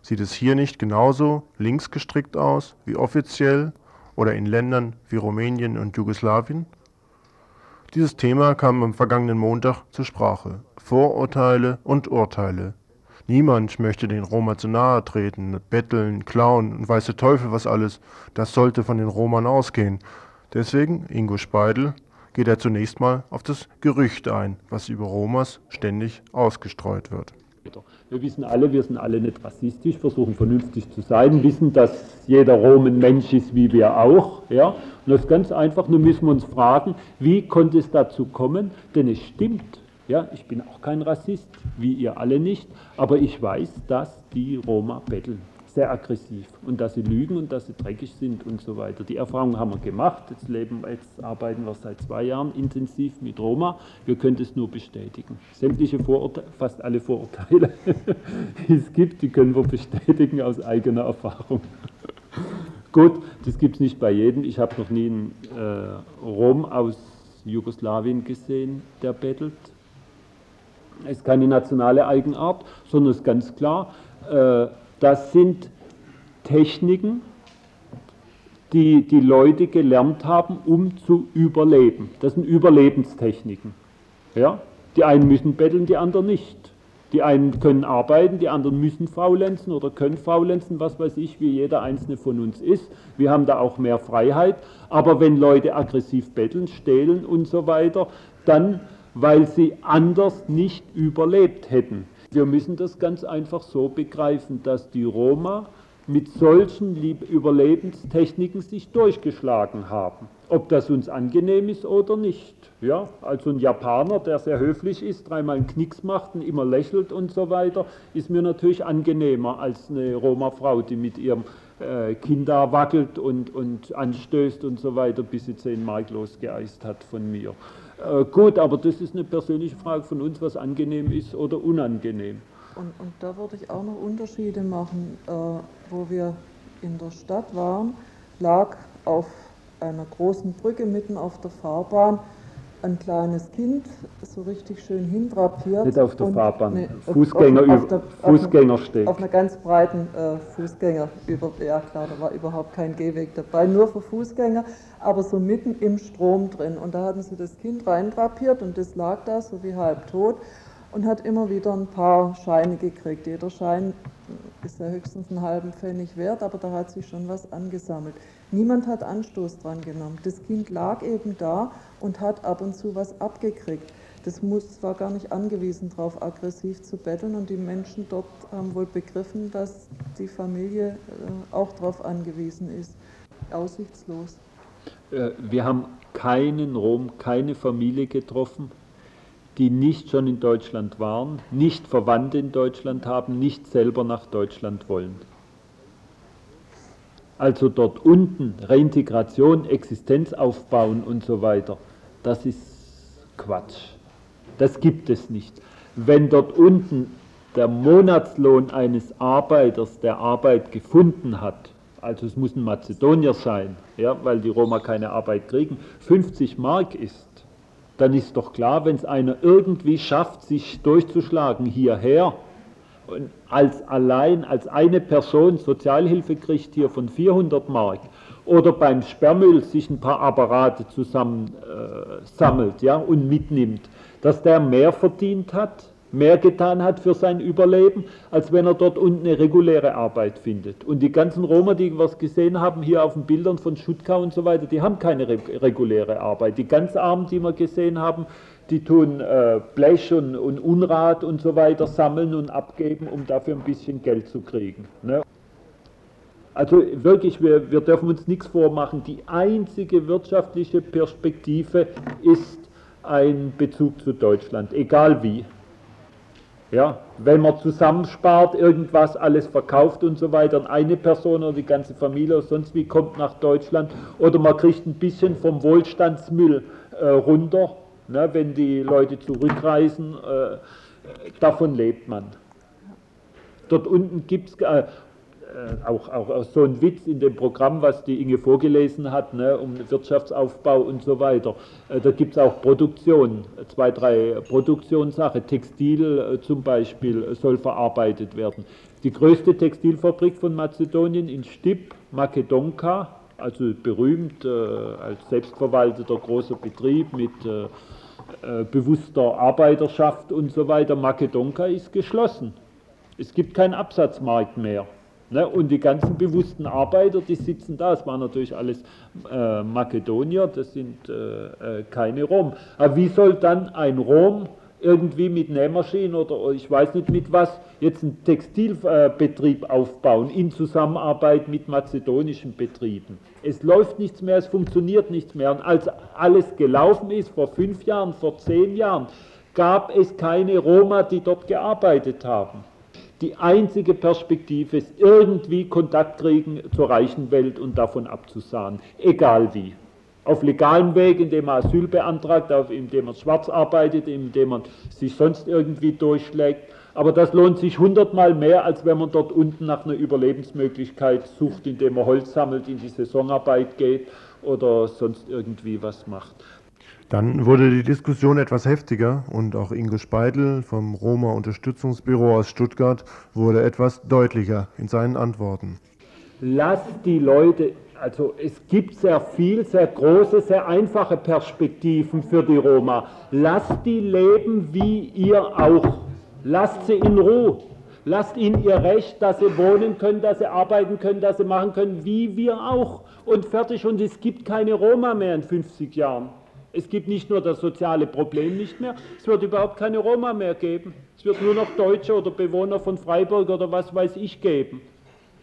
Sieht es hier nicht genauso links gestrickt aus wie offiziell oder in Ländern wie Rumänien und Jugoslawien? Dieses Thema kam am vergangenen Montag zur Sprache. Vorurteile und Urteile. Niemand möchte den Roma zu nahe treten, betteln, klauen und weiß der Teufel was alles. Das sollte von den Romern ausgehen. Deswegen, Ingo Speidel, geht er zunächst mal auf das Gerücht ein, was über Romas ständig ausgestreut wird. Wir wissen alle, wir sind alle nicht rassistisch, versuchen vernünftig zu sein, wissen, dass jeder Rom ein Mensch ist, wie wir auch. Ja? Und das ist ganz einfach, nur müssen wir uns fragen, wie konnte es dazu kommen? Denn es stimmt, ja, ich bin auch kein Rassist, wie ihr alle nicht, aber ich weiß, dass die Roma betteln sehr aggressiv und dass sie lügen und dass sie dreckig sind und so weiter. Die Erfahrung haben wir gemacht. Jetzt, leben, jetzt arbeiten wir seit zwei Jahren intensiv mit Roma. Wir können es nur bestätigen. Sämtliche Vorurteile, fast alle Vorurteile, die es gibt, die können wir bestätigen aus eigener Erfahrung. Gut, das gibt es nicht bei jedem. Ich habe noch nie einen äh, Rom aus Jugoslawien gesehen, der bettelt. Ist keine nationale Eigenart, sondern ist ganz klar, äh, das sind Techniken, die die Leute gelernt haben, um zu überleben. Das sind Überlebenstechniken. Ja? Die einen müssen betteln, die anderen nicht. Die einen können arbeiten, die anderen müssen faulenzen oder können faulenzen, was weiß ich, wie jeder einzelne von uns ist. Wir haben da auch mehr Freiheit. Aber wenn Leute aggressiv betteln, stehlen und so weiter, dann weil sie anders nicht überlebt hätten. Wir müssen das ganz einfach so begreifen, dass die Roma mit solchen Überlebenstechniken sich durchgeschlagen haben. Ob das uns angenehm ist oder nicht. Ja, also ein Japaner, der sehr höflich ist, dreimal einen Knicks macht und immer lächelt und so weiter, ist mir natürlich angenehmer als eine Roma-Frau, die mit ihrem äh, Kind da wackelt und, und anstößt und so weiter, bis sie zehn Mark losgeeist hat von mir. Äh, gut, aber das ist eine persönliche Frage von uns, was angenehm ist oder unangenehm. Und, und da würde ich auch noch Unterschiede machen. Äh, wo wir in der Stadt waren, lag auf einer großen Brücke mitten auf der Fahrbahn ein kleines Kind so richtig schön hindrapiert. Nicht auf der Fahrbahn, auf- Fußgänger, auf, auf, der, Fußgängersteg. auf einer ganz breiten äh, Fußgänger, über, ja klar, da war überhaupt kein Gehweg dabei, nur für Fußgänger, aber so mitten im Strom drin. Und da hatten sie das Kind reindrapiert und das lag da so wie halb tot und hat immer wieder ein paar Scheine gekriegt. Jeder Schein ist ja höchstens einen halben Pfennig wert, aber da hat sich schon was angesammelt. Niemand hat Anstoß dran genommen. Das Kind lag eben da und hat ab und zu was abgekriegt. Das muss, war gar nicht angewiesen darauf, aggressiv zu betteln und die Menschen dort haben wohl begriffen, dass die Familie äh, auch darauf angewiesen ist. Aussichtslos. Äh, Wir haben keinen Rom, keine Familie getroffen, die nicht schon in Deutschland waren, nicht Verwandte in Deutschland haben, nicht selber nach Deutschland wollen. Also dort unten Reintegration, Existenz aufbauen und so weiter, das ist Quatsch. Das gibt es nicht. Wenn dort unten der Monatslohn eines Arbeiters, der Arbeit gefunden hat, also es muss ein Mazedonier sein, ja, weil die Roma keine Arbeit kriegen, 50 Mark ist, dann ist doch klar, wenn es einer irgendwie schafft, sich durchzuschlagen hierher und als allein, als eine Person Sozialhilfe kriegt hier von 400 Mark oder beim Sperrmüll sich ein paar Apparate zusammen äh, sammelt ja, und mitnimmt, dass der mehr verdient hat, mehr getan hat für sein Überleben, als wenn er dort unten eine reguläre Arbeit findet. Und die ganzen Roma, die wir es gesehen haben, hier auf den Bildern von Schutkau und so weiter, die haben keine re reguläre Arbeit. Die ganz Armen, die wir gesehen haben, die tun äh, Blech und, und Unrat und so weiter sammeln und abgeben, um dafür ein bisschen Geld zu kriegen. Ne? Also wirklich, wir, wir dürfen uns nichts vormachen. Die einzige wirtschaftliche Perspektive ist ein Bezug zu Deutschland, egal wie. Ja, wenn man zusammenspart, irgendwas alles verkauft und so weiter, und eine Person oder die ganze Familie oder sonst wie kommt nach Deutschland oder man kriegt ein bisschen vom Wohlstandsmüll äh, runter, ne, wenn die Leute zurückreisen, äh, davon lebt man. Dort unten gibt es äh, auch, auch, auch so ein Witz in dem Programm, was die Inge vorgelesen hat, ne, um Wirtschaftsaufbau und so weiter. Äh, da gibt es auch Produktion, zwei, drei Produktionssachen. Textil äh, zum Beispiel soll verarbeitet werden. Die größte Textilfabrik von Mazedonien in Stip, Makedonka, also berühmt äh, als selbstverwalteter großer Betrieb mit äh, äh, bewusster Arbeiterschaft und so weiter. Makedonka ist geschlossen. Es gibt keinen Absatzmarkt mehr. Ne? Und die ganzen bewussten Arbeiter, die sitzen da. Es waren natürlich alles äh, Makedonier, das sind äh, äh, keine Rom. Aber wie soll dann ein Rom irgendwie mit Nähmaschinen oder ich weiß nicht mit was jetzt einen Textilbetrieb aufbauen in Zusammenarbeit mit mazedonischen Betrieben? Es läuft nichts mehr, es funktioniert nichts mehr. Und als alles gelaufen ist, vor fünf Jahren, vor zehn Jahren, gab es keine Roma, die dort gearbeitet haben. Die einzige Perspektive ist irgendwie Kontakt kriegen zur reichen Welt und davon abzusahen, egal wie. Auf legalem Weg, indem man Asyl beantragt, indem man schwarz arbeitet, indem man sich sonst irgendwie durchschlägt. Aber das lohnt sich hundertmal mehr, als wenn man dort unten nach einer Überlebensmöglichkeit sucht, indem man Holz sammelt, in die Saisonarbeit geht oder sonst irgendwie was macht. Dann wurde die Diskussion etwas heftiger und auch Ingo Speidel vom Roma Unterstützungsbüro aus Stuttgart wurde etwas deutlicher in seinen Antworten. Lasst die Leute, also es gibt sehr viel, sehr große, sehr einfache Perspektiven für die Roma. Lasst die leben wie ihr auch. Lasst sie in Ruhe. Lasst ihnen ihr Recht, dass sie wohnen können, dass sie arbeiten können, dass sie machen können, wie wir auch. Und fertig. Und es gibt keine Roma mehr in 50 Jahren. Es gibt nicht nur das soziale Problem nicht mehr, es wird überhaupt keine Roma mehr geben. Es wird nur noch Deutsche oder Bewohner von Freiburg oder was weiß ich geben.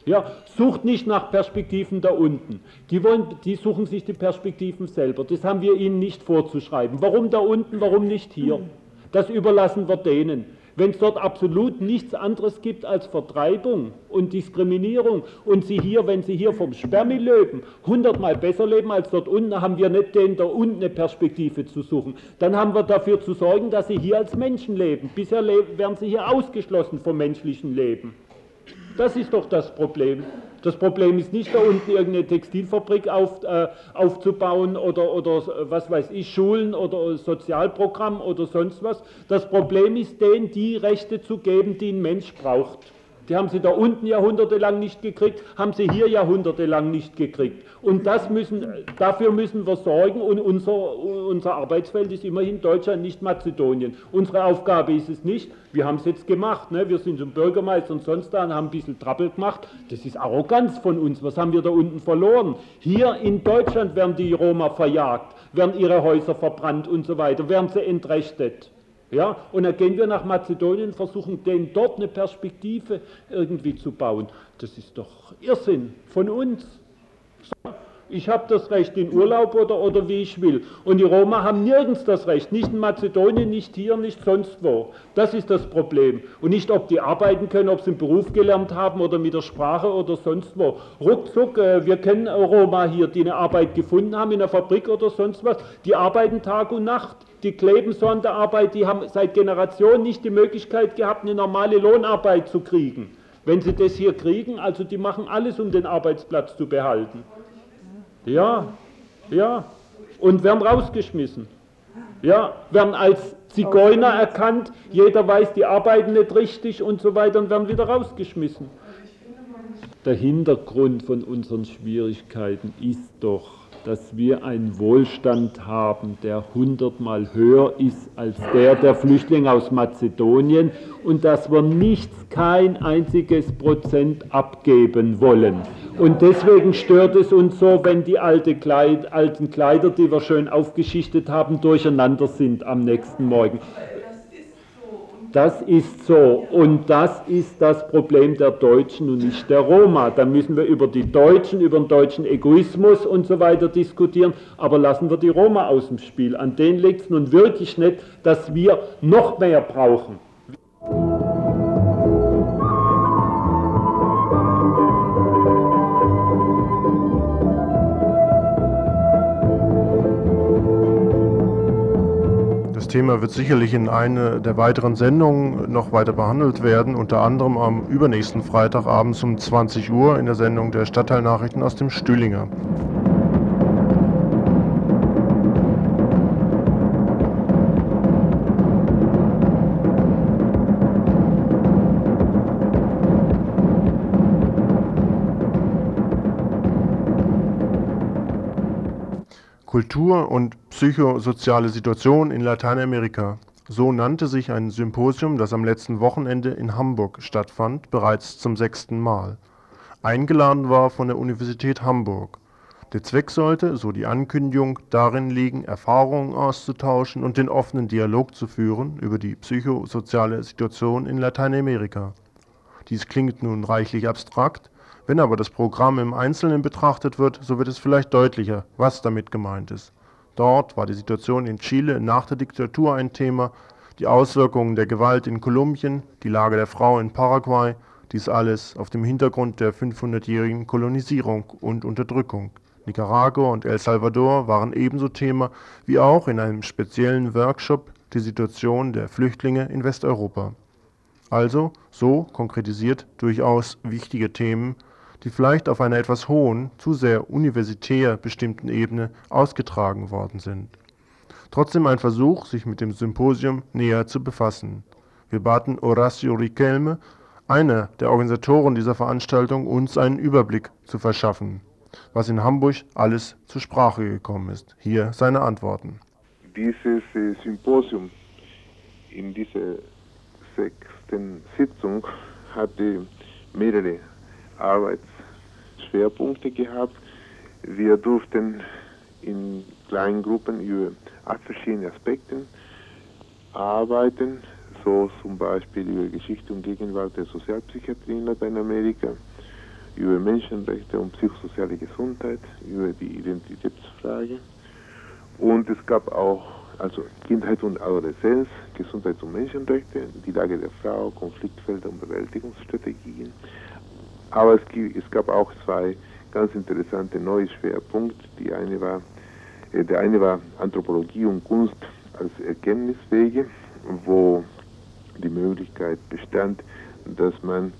Ja, sucht nicht nach Perspektiven da unten. Die, wollen, die suchen sich die Perspektiven selber. Das haben wir ihnen nicht vorzuschreiben. Warum da unten, warum nicht hier? Das überlassen wir denen. Wenn es dort absolut nichts anderes gibt als Vertreibung und Diskriminierung und sie hier, wenn sie hier vom Sperrmüll leben, hundertmal besser leben als dort unten, haben wir nicht denen da unten eine Perspektive zu suchen. Dann haben wir dafür zu sorgen, dass sie hier als Menschen leben. Bisher werden sie hier ausgeschlossen vom menschlichen Leben. Das ist doch das Problem. Das Problem ist nicht, da unten irgendeine Textilfabrik auf, äh, aufzubauen oder, oder was weiß ich, Schulen oder Sozialprogramm oder sonst was. Das Problem ist, denen die Rechte zu geben, die ein Mensch braucht. Die haben sie da unten jahrhundertelang nicht gekriegt, haben sie hier jahrhundertelang nicht gekriegt. Und das müssen, dafür müssen wir sorgen und unser, unser Arbeitsfeld ist immerhin Deutschland, nicht Mazedonien. Unsere Aufgabe ist es nicht, wir haben es jetzt gemacht, ne? wir sind zum Bürgermeister und sonst da und haben ein bisschen Trappel gemacht. Das ist Arroganz von uns, was haben wir da unten verloren? Hier in Deutschland werden die Roma verjagt, werden ihre Häuser verbrannt und so weiter, werden sie entrechtet. Ja, und dann gehen wir nach Mazedonien versuchen denen dort eine Perspektive irgendwie zu bauen. Das ist doch Irrsinn von uns. Ich habe das Recht in Urlaub oder, oder wie ich will. Und die Roma haben nirgends das Recht. Nicht in Mazedonien, nicht hier, nicht sonst wo. Das ist das Problem. Und nicht, ob die arbeiten können, ob sie einen Beruf gelernt haben oder mit der Sprache oder sonst wo. Ruckzuck, äh, wir kennen Roma hier, die eine Arbeit gefunden haben in einer Fabrik oder sonst was. Die arbeiten Tag und Nacht. Die kleben so an der Arbeit, die haben seit Generationen nicht die Möglichkeit gehabt, eine normale Lohnarbeit zu kriegen. Wenn sie das hier kriegen, also die machen alles, um den Arbeitsplatz zu behalten. Ja, ja. Und werden rausgeschmissen. Ja, werden als Zigeuner erkannt, jeder weiß, die arbeiten nicht richtig und so weiter und werden wieder rausgeschmissen. Der Hintergrund von unseren Schwierigkeiten ist doch, dass wir einen Wohlstand haben, der hundertmal höher ist als der der Flüchtlinge aus Mazedonien und dass wir nichts, kein einziges Prozent abgeben wollen. Und deswegen stört es uns so, wenn die alte Kleid, alten Kleider, die wir schön aufgeschichtet haben, durcheinander sind am nächsten Morgen. Das ist so. Und das ist das Problem der Deutschen und nicht der Roma. Da müssen wir über die Deutschen, über den deutschen Egoismus und so weiter diskutieren. Aber lassen wir die Roma aus dem Spiel. An denen liegt es nun wirklich nicht, dass wir noch mehr brauchen. Thema wird sicherlich in einer der weiteren Sendungen noch weiter behandelt werden, unter anderem am übernächsten Freitagabend um 20 Uhr in der Sendung der Stadtteilnachrichten aus dem Stühlinger. Kultur und psychosoziale Situation in Lateinamerika. So nannte sich ein Symposium, das am letzten Wochenende in Hamburg stattfand, bereits zum sechsten Mal. Eingeladen war von der Universität Hamburg. Der Zweck sollte, so die Ankündigung, darin liegen, Erfahrungen auszutauschen und den offenen Dialog zu führen über die psychosoziale Situation in Lateinamerika. Dies klingt nun reichlich abstrakt, wenn aber das Programm im Einzelnen betrachtet wird, so wird es vielleicht deutlicher, was damit gemeint ist. Dort war die Situation in Chile nach der Diktatur ein Thema, die Auswirkungen der Gewalt in Kolumbien, die Lage der Frau in Paraguay, dies alles auf dem Hintergrund der 500-jährigen Kolonisierung und Unterdrückung. Nicaragua und El Salvador waren ebenso Thema wie auch in einem speziellen Workshop die Situation der Flüchtlinge in Westeuropa. Also, so konkretisiert durchaus wichtige Themen die vielleicht auf einer etwas hohen, zu sehr universitär bestimmten Ebene ausgetragen worden sind. Trotzdem ein Versuch, sich mit dem Symposium näher zu befassen. Wir baten Horacio Riquelme, einer der Organisatoren dieser Veranstaltung, uns einen Überblick zu verschaffen, was in Hamburg alles zur Sprache gekommen ist. Hier seine Antworten. Dieses äh, Symposium in dieser sechsten Sitzung hatte mehrere Arbeitsschwerpunkte gehabt. Wir durften in kleinen Gruppen über acht verschiedene Aspekte arbeiten, so zum Beispiel über Geschichte und Gegenwart der Sozialpsychiatrie in Lateinamerika, über Menschenrechte und psychosoziale Gesundheit, über die Identitätsfrage. Und es gab auch also Kindheit und Adoleszenz, Gesundheit und Menschenrechte, die Lage der Frau, Konfliktfelder und Bewältigungsstrategien, aber es, es gab auch zwei ganz interessante neue Schwerpunkte. Die eine war, äh, der eine war Anthropologie und Kunst als Erkenntniswege, wo die Möglichkeit bestand, dass man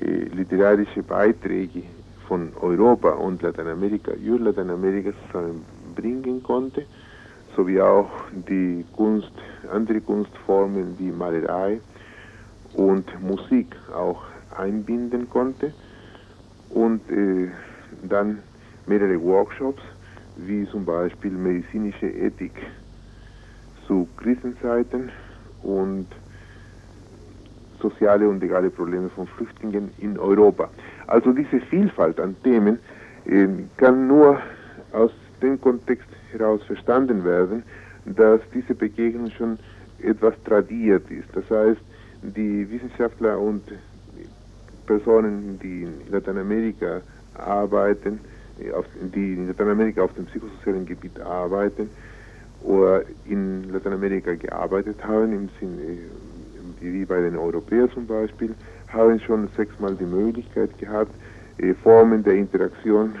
äh, literarische Beiträge von Europa und Lateinamerika über Lateinamerika zusammenbringen konnte, sowie auch die Kunst, andere Kunstformen wie Malerei und Musik auch einbinden konnte und äh, dann mehrere Workshops wie zum Beispiel medizinische Ethik zu Krisenzeiten und soziale und legale Probleme von Flüchtlingen in Europa. Also diese Vielfalt an Themen äh, kann nur aus dem Kontext heraus verstanden werden, dass diese Begegnung schon etwas tradiert ist. Das heißt, die Wissenschaftler und Personen, die in Lateinamerika arbeiten, die in Lateinamerika auf dem psychosozialen Gebiet arbeiten oder in Lateinamerika gearbeitet haben, im Sinne, wie bei den Europäern zum Beispiel, haben schon sechsmal die Möglichkeit gehabt, äh, Formen der Interaktion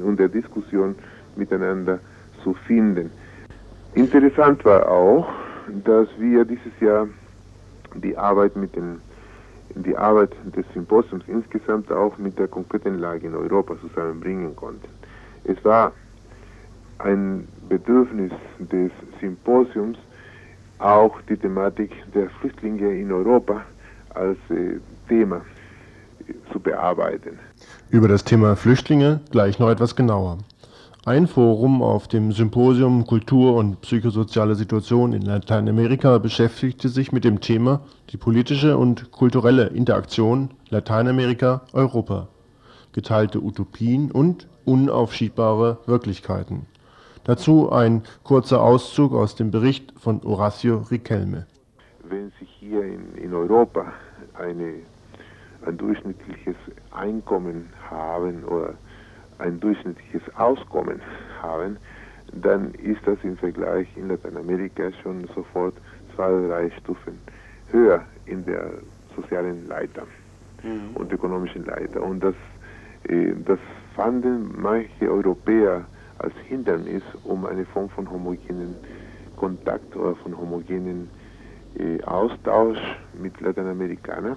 und der Diskussion miteinander zu finden. Interessant war auch, dass wir dieses Jahr die Arbeit mit den die Arbeit des Symposiums insgesamt auch mit der konkreten Lage in Europa zusammenbringen konnten. Es war ein Bedürfnis des Symposiums, auch die Thematik der Flüchtlinge in Europa als äh, Thema äh, zu bearbeiten. Über das Thema Flüchtlinge gleich noch etwas genauer. Ein Forum auf dem Symposium Kultur und psychosoziale Situation in Lateinamerika beschäftigte sich mit dem Thema die politische und kulturelle Interaktion Lateinamerika-Europa, geteilte Utopien und unaufschiebbare Wirklichkeiten. Dazu ein kurzer Auszug aus dem Bericht von Horacio Riquelme. Wenn sich hier in, in Europa eine, ein durchschnittliches Einkommen haben oder ein durchschnittliches Auskommen haben, dann ist das im Vergleich in Lateinamerika schon sofort zwei drei Stufen höher in der sozialen Leiter mhm. und ökonomischen Leiter. Und das, äh, das fanden manche Europäer als Hindernis, um eine Form von homogenen Kontakt oder von homogenen äh, Austausch mit Lateinamerikanern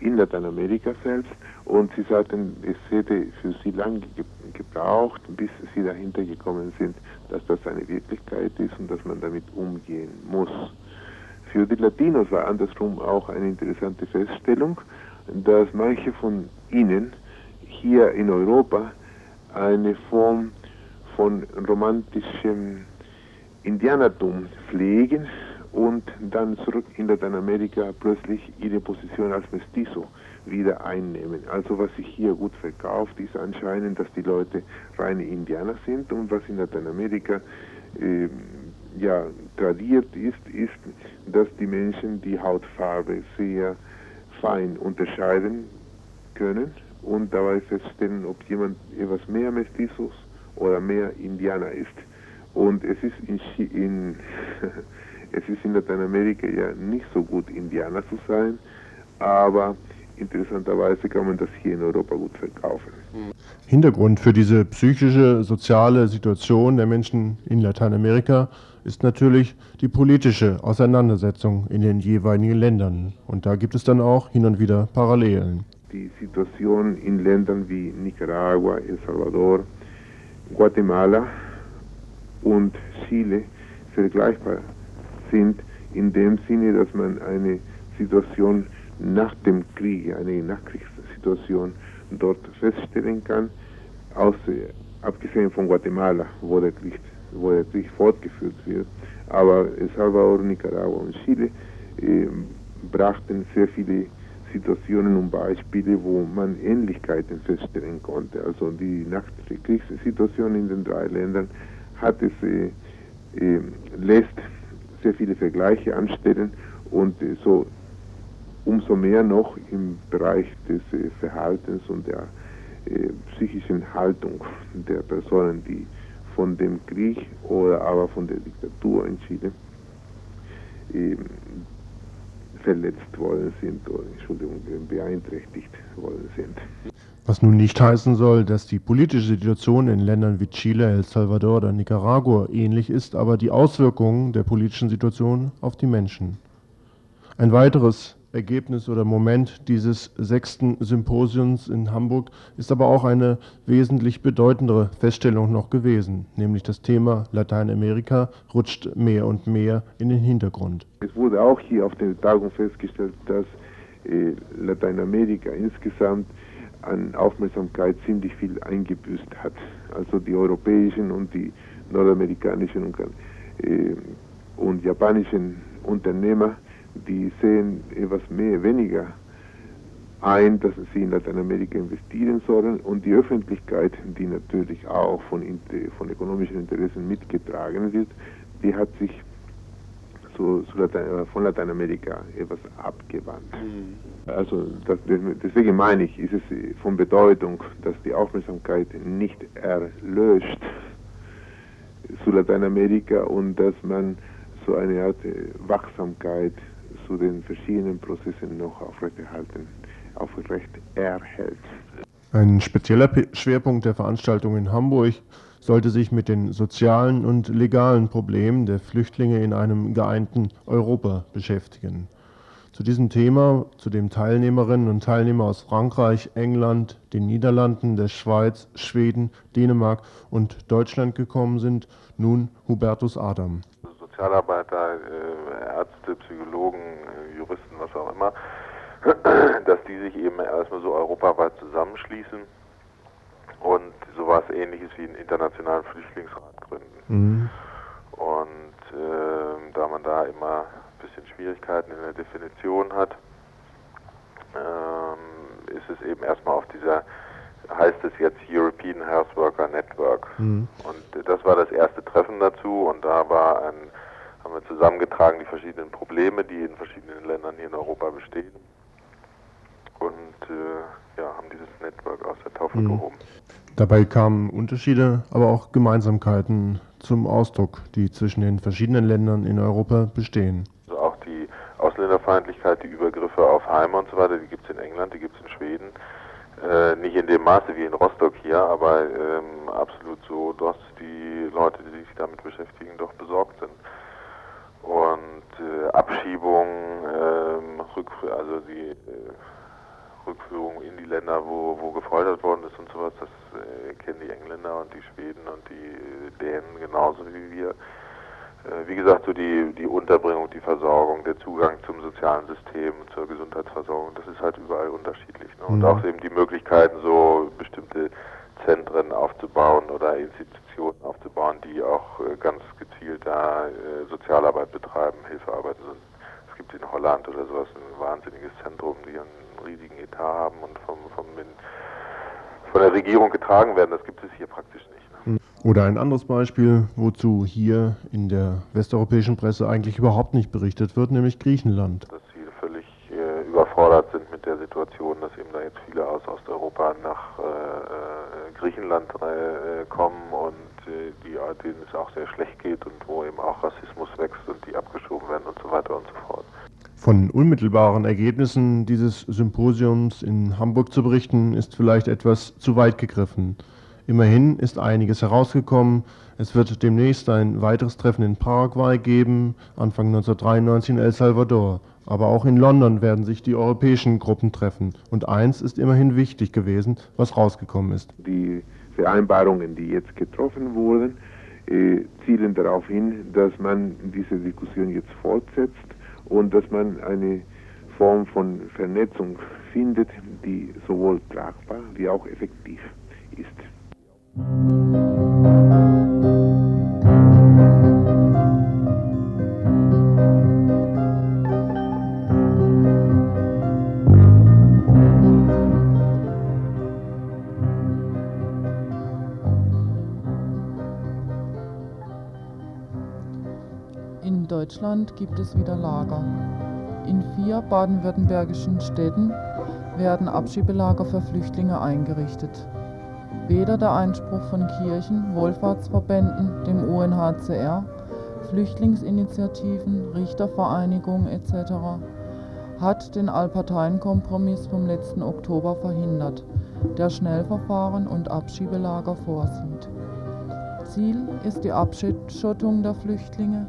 in Lateinamerika selbst und sie sagten, es hätte für sie lange gebraucht, bis sie dahinter gekommen sind, dass das eine Wirklichkeit ist und dass man damit umgehen muss. Für die Latinos war andersrum auch eine interessante Feststellung, dass manche von ihnen hier in Europa eine Form von romantischem Indianertum pflegen, und dann zurück in Lateinamerika plötzlich ihre Position als Mestizo wieder einnehmen. Also was sich hier gut verkauft, ist anscheinend, dass die Leute reine Indianer sind und was in Lateinamerika äh, ja tradiert ist, ist, dass die Menschen die Hautfarbe sehr fein unterscheiden können und dabei feststellen, ob jemand etwas mehr Mestizos oder mehr Indianer ist. Und es ist in, in Es ist in Lateinamerika ja nicht so gut, Indianer zu sein, aber interessanterweise kann man das hier in Europa gut verkaufen. Hintergrund für diese psychische, soziale Situation der Menschen in Lateinamerika ist natürlich die politische Auseinandersetzung in den jeweiligen Ländern. Und da gibt es dann auch hin und wieder Parallelen. Die Situation in Ländern wie Nicaragua, El Salvador, Guatemala und Chile vergleichbar sind, in dem Sinne, dass man eine Situation nach dem Krieg, eine Nachkriegssituation dort feststellen kann, aus, abgesehen von Guatemala, wo der, Krieg, wo der Krieg fortgeführt wird. Aber El Salvador, Nicaragua und Chile äh, brachten sehr viele Situationen und Beispiele, wo man Ähnlichkeiten feststellen konnte. Also die Nachkriegssituation in den drei Ländern hat es, äh, äh, lässt sehr viele Vergleiche anstellen und äh, so umso mehr noch im Bereich des äh, Verhaltens und der äh, psychischen Haltung der Personen, die von dem Krieg oder aber von der Diktatur in Chile ähm, verletzt worden sind oder Entschuldigung, beeinträchtigt worden sind. Was nun nicht heißen soll, dass die politische Situation in Ländern wie Chile, El Salvador oder Nicaragua ähnlich ist, aber die Auswirkungen der politischen Situation auf die Menschen. Ein weiteres Ergebnis oder Moment dieses sechsten Symposiums in Hamburg ist aber auch eine wesentlich bedeutendere Feststellung noch gewesen, nämlich das Thema Lateinamerika rutscht mehr und mehr in den Hintergrund. Es wurde auch hier auf der Tagung festgestellt, dass äh, Lateinamerika insgesamt an Aufmerksamkeit ziemlich viel eingebüßt hat. Also die europäischen und die nordamerikanischen und, äh, und japanischen Unternehmer, die sehen etwas mehr, weniger ein, dass sie in Lateinamerika investieren sollen und die Öffentlichkeit, die natürlich auch von, von ökonomischen Interessen mitgetragen wird, die hat sich zu, zu Latein, äh, von Lateinamerika etwas abgewandt. Mhm. Also das, deswegen meine ich, ist es von Bedeutung, dass die Aufmerksamkeit nicht erlöscht zu Lateinamerika und dass man so eine Art äh, Wachsamkeit zu den verschiedenen Prozessen noch aufrechterhalten, aufrecht erhält. Ein spezieller Schwerpunkt der Veranstaltung in Hamburg sollte sich mit den sozialen und legalen Problemen der Flüchtlinge in einem geeinten Europa beschäftigen. Zu diesem Thema, zu dem Teilnehmerinnen und Teilnehmer aus Frankreich, England, den Niederlanden, der Schweiz, Schweden, Dänemark und Deutschland gekommen sind, nun Hubertus Adam. Sozialarbeiter, äh, Ärzte, Psychologen, äh, Juristen, was auch immer, dass die sich eben erstmal so europaweit zusammenschließen und sowas ähnliches wie einen internationalen Flüchtlingsrat gründen. Mhm. Und äh, da man da immer ein bisschen Schwierigkeiten in der Definition hat, ähm, ist es eben erstmal auf dieser, heißt es jetzt European Health Worker Network. Mhm. Und das war das erste Treffen dazu und da war ein, haben wir zusammengetragen die verschiedenen Probleme, die in verschiedenen Ländern hier in Europa bestehen und äh, ja, haben dieses Network aus der Taufe mhm. gehoben. Dabei kamen Unterschiede, aber auch Gemeinsamkeiten zum Ausdruck, die zwischen den verschiedenen Ländern in Europa bestehen. Also auch die Ausländerfeindlichkeit, die Übergriffe auf Heime und so weiter, die gibt es in England, die gibt es in Schweden. Äh, nicht in dem Maße wie in Rostock hier, aber ähm, absolut so, dass die Leute, die sich damit beschäftigen, doch besorgt sind. Und äh, Abschiebung, äh, also die äh, Rückführung in die Länder, wo, wo gefoltert worden ist und sowas, das äh, kennen die Engländer und die Schweden und die Dänen genauso wie wir. Äh, wie gesagt, so die, die Unterbringung, die Versorgung, der Zugang zum sozialen System, zur Gesundheitsversorgung, das ist halt überall unterschiedlich. Ne? Und mhm. auch eben die Möglichkeiten, so bestimmte Zentren aufzubauen oder Institutionen aufzubauen, die auch äh, ganz gezielt da äh, Sozialarbeit betreiben, Hilfearbeit. Also es gibt in Holland oder sowas ein wahnsinniges Zentrum, die einen riesigen Etat haben und vom, vom, von der Regierung getragen werden. Das gibt es hier praktisch nicht. Ne? Oder ein anderes Beispiel, wozu hier in der westeuropäischen Presse eigentlich überhaupt nicht berichtet wird, nämlich Griechenland. Dass sie völlig äh, überfordert sind mit der Situation, dass eben da jetzt viele aus Osteuropa nach äh, äh Griechenland äh, kommen und äh, die, denen es auch sehr schlecht geht und wo eben auch Rassismus wächst und die abgeschoben werden und so weiter und so fort. Von unmittelbaren Ergebnissen dieses Symposiums in Hamburg zu berichten, ist vielleicht etwas zu weit gegriffen. Immerhin ist einiges herausgekommen. Es wird demnächst ein weiteres Treffen in Paraguay geben, Anfang 1993 in El Salvador. Aber auch in London werden sich die europäischen Gruppen treffen. Und eins ist immerhin wichtig gewesen, was rausgekommen ist. Die Vereinbarungen, die jetzt getroffen wurden, äh, zielen darauf hin, dass man diese Diskussion jetzt fortsetzt und dass man eine Form von Vernetzung findet, die sowohl tragbar wie auch effektiv ist. Deutschland gibt es wieder Lager. In vier baden-württembergischen Städten werden Abschiebelager für Flüchtlinge eingerichtet. Weder der Einspruch von Kirchen, Wohlfahrtsverbänden, dem UNHCR, Flüchtlingsinitiativen, Richtervereinigungen etc. hat den Allparteienkompromiss vom letzten Oktober verhindert, der Schnellverfahren und Abschiebelager vorsieht. Ziel ist die Abschottung der Flüchtlinge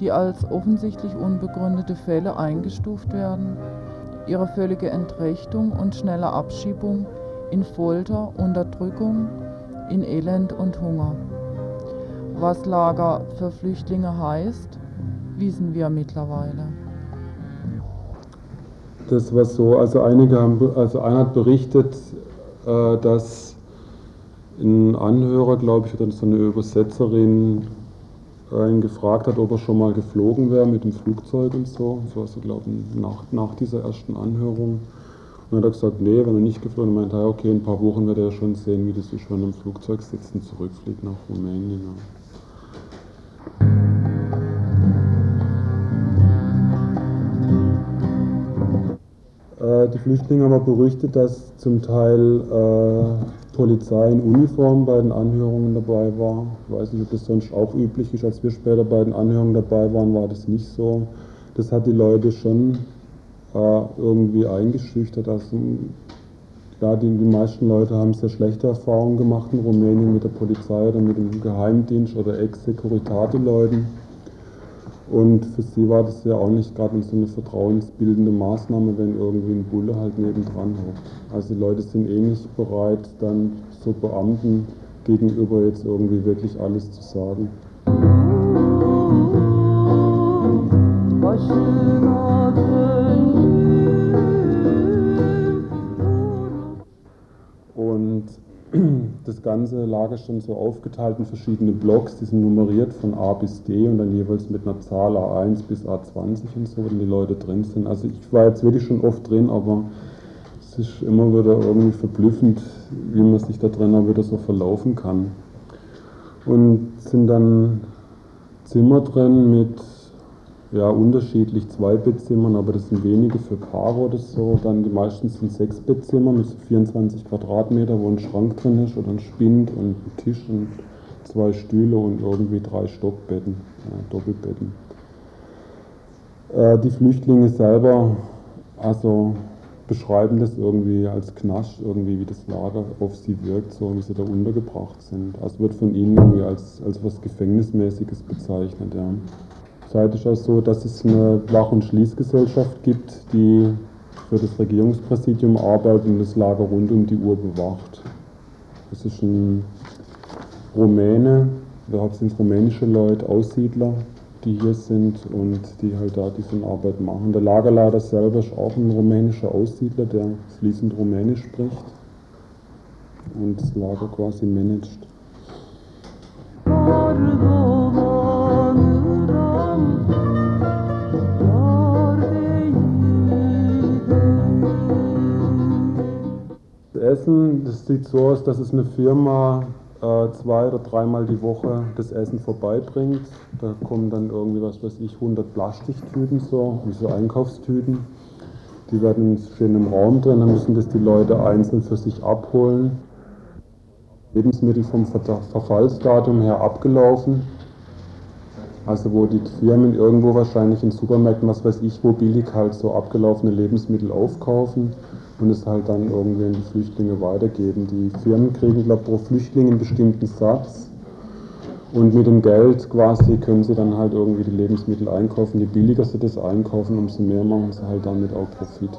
die als offensichtlich unbegründete Fälle eingestuft werden, ihre völlige Entrechtung und schnelle Abschiebung in Folter, Unterdrückung, in Elend und Hunger. Was Lager für Flüchtlinge heißt, wissen wir mittlerweile. Das war so, also einige haben, also einer hat berichtet, äh, dass ein Anhörer, glaube ich, oder so eine Übersetzerin ihn gefragt hat, ob er schon mal geflogen wäre mit dem Flugzeug und so. Das war so, glaube ich, nach, nach dieser ersten Anhörung. Und dann hat er gesagt, nee, wenn er nicht geflogen, meinte er, okay, in ein paar Wochen wird er schon sehen, wie das ist, wenn er im Flugzeug sitzt und zurückfliegt nach Rumänien. Ja. Äh, die Flüchtlinge haben aber berichtet, dass zum Teil äh, Polizei in Uniform bei den Anhörungen dabei war. Ich weiß nicht, ob das sonst auch üblich ist. Als wir später bei den Anhörungen dabei waren, war das nicht so. Das hat die Leute schon äh, irgendwie eingeschüchtert. Also, ja, die, die meisten Leute haben sehr schlechte Erfahrungen gemacht in Rumänien mit der Polizei oder mit dem Geheimdienst oder Ex-Securitate-Leuten. Und für sie war das ja auch nicht gerade so eine vertrauensbildende Maßnahme, wenn irgendwie ein Bulle halt nebendran hockt. Also die Leute sind eh nicht bereit, dann so Beamten gegenüber jetzt irgendwie wirklich alles zu sagen. Und das ganze Lager schon so aufgeteilt in verschiedene Blocks, die sind nummeriert von A bis D und dann jeweils mit einer Zahl A1 bis A20 und so, wenn die Leute drin sind. Also ich war jetzt wirklich schon oft drin, aber es ist immer wieder irgendwie verblüffend, wie man sich da drin auch wieder so verlaufen kann. Und sind dann Zimmer drin mit ja, unterschiedlich zwei Bettzimmern, aber das sind wenige für Paare oder so. Dann die meisten sind sechs Bettzimmer mit so 24 Quadratmeter, wo ein Schrank drin ist oder ein Spind und ein Tisch und zwei Stühle und irgendwie drei Stockbetten, ja, Doppelbetten. Äh, die Flüchtlinge selber, also beschreiben das irgendwie als Knast, irgendwie wie das Lager auf sie wirkt, so wie sie da untergebracht sind. Also wird von ihnen irgendwie als, als was Gefängnismäßiges bezeichnet, ja. Zurzeit ist es so, dass es eine Wach- und Schließgesellschaft gibt, die für das Regierungspräsidium arbeitet und das Lager rund um die Uhr bewacht. Das ist ein Rumäne, überhaupt sind es rumänische Leute, Aussiedler, die hier sind und die halt da diese Arbeit machen. Der Lagerleiter selber ist auch ein rumänischer Aussiedler, der fließend Rumänisch spricht und das Lager quasi managt. Essen, das sieht so aus, dass es eine Firma äh, zwei oder dreimal die Woche das Essen vorbeibringt. Da kommen dann irgendwie, was weiß ich, 100 Plastiktüten so, wie so Einkaufstüten. Die werden schön im Raum drin, dann müssen das die Leute einzeln für sich abholen. Lebensmittel vom Verfallsdatum her abgelaufen. Also wo die Firmen irgendwo wahrscheinlich in Supermärkten, was weiß ich, wo billig halt so abgelaufene Lebensmittel aufkaufen und es halt dann irgendwie an die Flüchtlinge weitergeben. Die Firmen kriegen, glaube ich, pro Flüchtling einen bestimmten Satz und mit dem Geld quasi können sie dann halt irgendwie die Lebensmittel einkaufen. Je billiger sie das einkaufen, umso mehr machen sie halt damit auch Profit.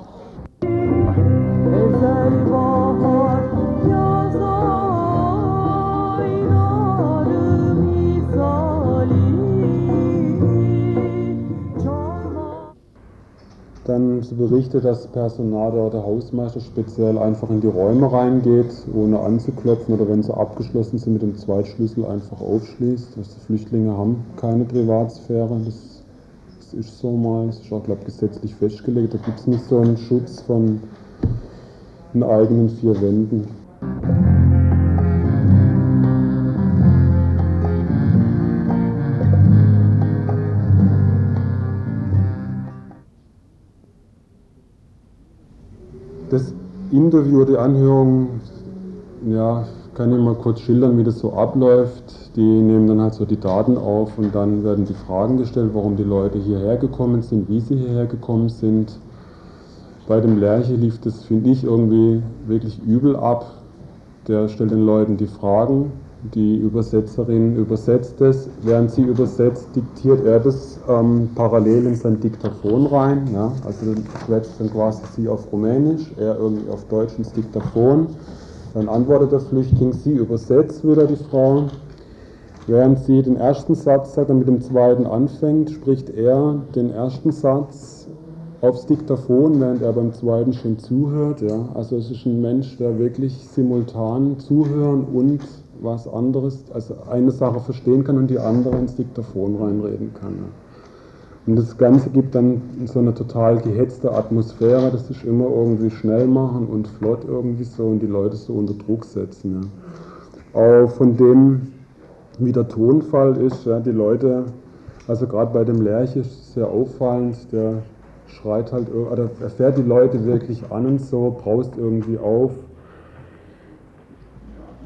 Dann berichtet das Personal oder der Hausmeister speziell einfach in die Räume reingeht, ohne anzuklopfen oder wenn sie abgeschlossen sind mit dem Zweitschlüssel einfach aufschließt. Also Flüchtlinge haben keine Privatsphäre, das, das ist so mal, das ist auch, glaube ich, gesetzlich festgelegt. Da gibt es nicht so einen Schutz von den eigenen vier Wänden. Interview, die Anhörung, ja, kann ich mal kurz schildern, wie das so abläuft. Die nehmen dann halt so die Daten auf und dann werden die Fragen gestellt, warum die Leute hierher gekommen sind, wie sie hierher gekommen sind. Bei dem Lerche lief das, finde ich, irgendwie wirklich übel ab. Der stellt den Leuten die Fragen Die Übersetzerin übersetzt es. Während sie übersetzt, diktiert er das ähm, parallel in sein Diktaphon rein. Ja? Also dann schwätzt dann quasi sie auf Rumänisch, er irgendwie auf Deutsch ins Diktaphon. Dann antwortet der Flüchtling, sie übersetzt wieder die Frau. Während sie den ersten Satz sagt und mit dem zweiten anfängt, spricht er den ersten Satz aufs Diktaphon, während er beim zweiten schon zuhört. Ja. Also es ist ein Mensch, der wirklich simultan zuhören und was anderes, also eine Sache verstehen kann und die andere ins Diktaphon reinreden kann. Und das Ganze gibt dann so eine total gehetzte Atmosphäre, das ist immer irgendwie schnell machen und flott irgendwie so und die Leute so unter Druck setzen. Ja. Auch von dem, wie der Tonfall ist, ja, die Leute, also gerade bei dem Lerch ist es sehr auffallend, der schreit halt, oder er fährt die Leute wirklich an und so, braust irgendwie auf.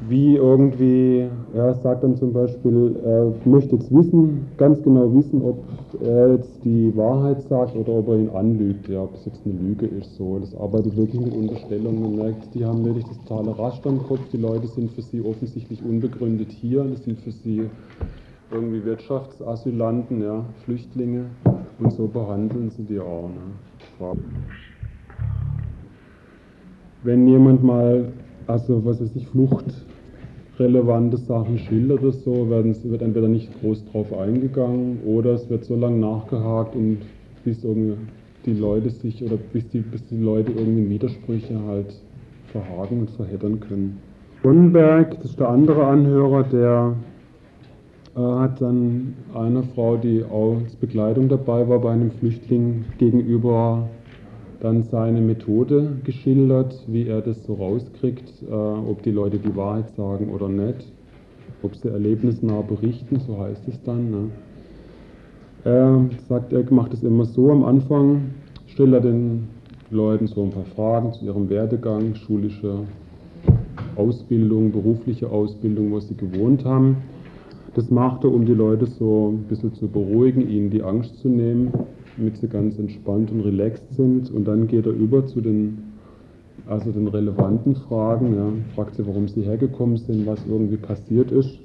Wie irgendwie, er sagt dann zum Beispiel, er möchte jetzt wissen, ganz genau wissen, ob er jetzt die Wahrheit sagt oder ob er ihn anlügt, ja, ob es jetzt eine Lüge ist. So. Das arbeitet wirklich mit Unterstellungen. Man merkt, die haben wirklich das totale Raster im Kopf. Die Leute sind für sie offensichtlich unbegründet hier. Das sind für sie irgendwie Wirtschaftsasylanten, ja, Flüchtlinge. Und so behandeln sie die auch. Ne? Wenn jemand mal, also was weiß ich, fluchtrelevante Sachen schildert oder so, werden, wird entweder nicht groß drauf eingegangen oder es wird so lange nachgehakt und bis irgendwie die Leute sich oder bis die, bis die Leute irgendwie Widersprüche halt verhaken und verheddern können. Sonnenberg, das ist der andere Anhörer, der äh, hat dann einer Frau, die auch als Begleitung dabei war bei einem Flüchtling gegenüber, dann seine Methode geschildert, wie er das so rauskriegt, äh, ob die Leute die Wahrheit sagen oder nicht, ob sie erlebnisnah berichten, so heißt es dann. Ne? Er sagt, er macht es immer so am Anfang, stellt er den Leuten so ein paar Fragen zu ihrem Werdegang, schulische Ausbildung, berufliche Ausbildung, wo sie gewohnt haben. Das macht er, um die Leute so ein bisschen zu beruhigen, ihnen die Angst zu nehmen, damit sie ganz entspannt und relaxed sind. Und dann geht er über zu den, also den relevanten Fragen. Ja. Fragt sie, warum sie hergekommen sind, was irgendwie passiert ist.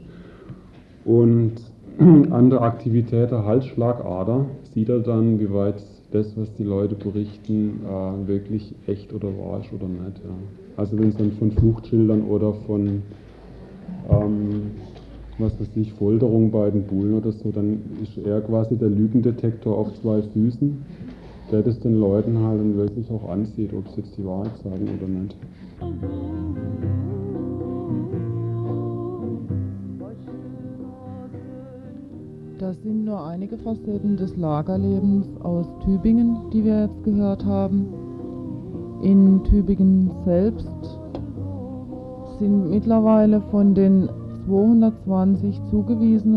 Und an der Aktivität der Halsschlagader sieht er dann, wie weit das, was die Leute berichten, äh, wirklich echt oder wahr ist oder nicht. Ja. Also wenn es dann von Fluchtschildern oder von ähm, was weiß ich, Folterung bei den Bullen oder so, dann ist er quasi der Lügendetektor auf zwei Füßen, der das den Leuten halt dann wirklich auch ansieht, ob sie jetzt die Wahrheit sagen oder nicht. Das sind nur einige Facetten des Lagerlebens aus Tübingen, die wir jetzt gehört haben. In Tübingen selbst sind mittlerweile von den 220 zugewiesene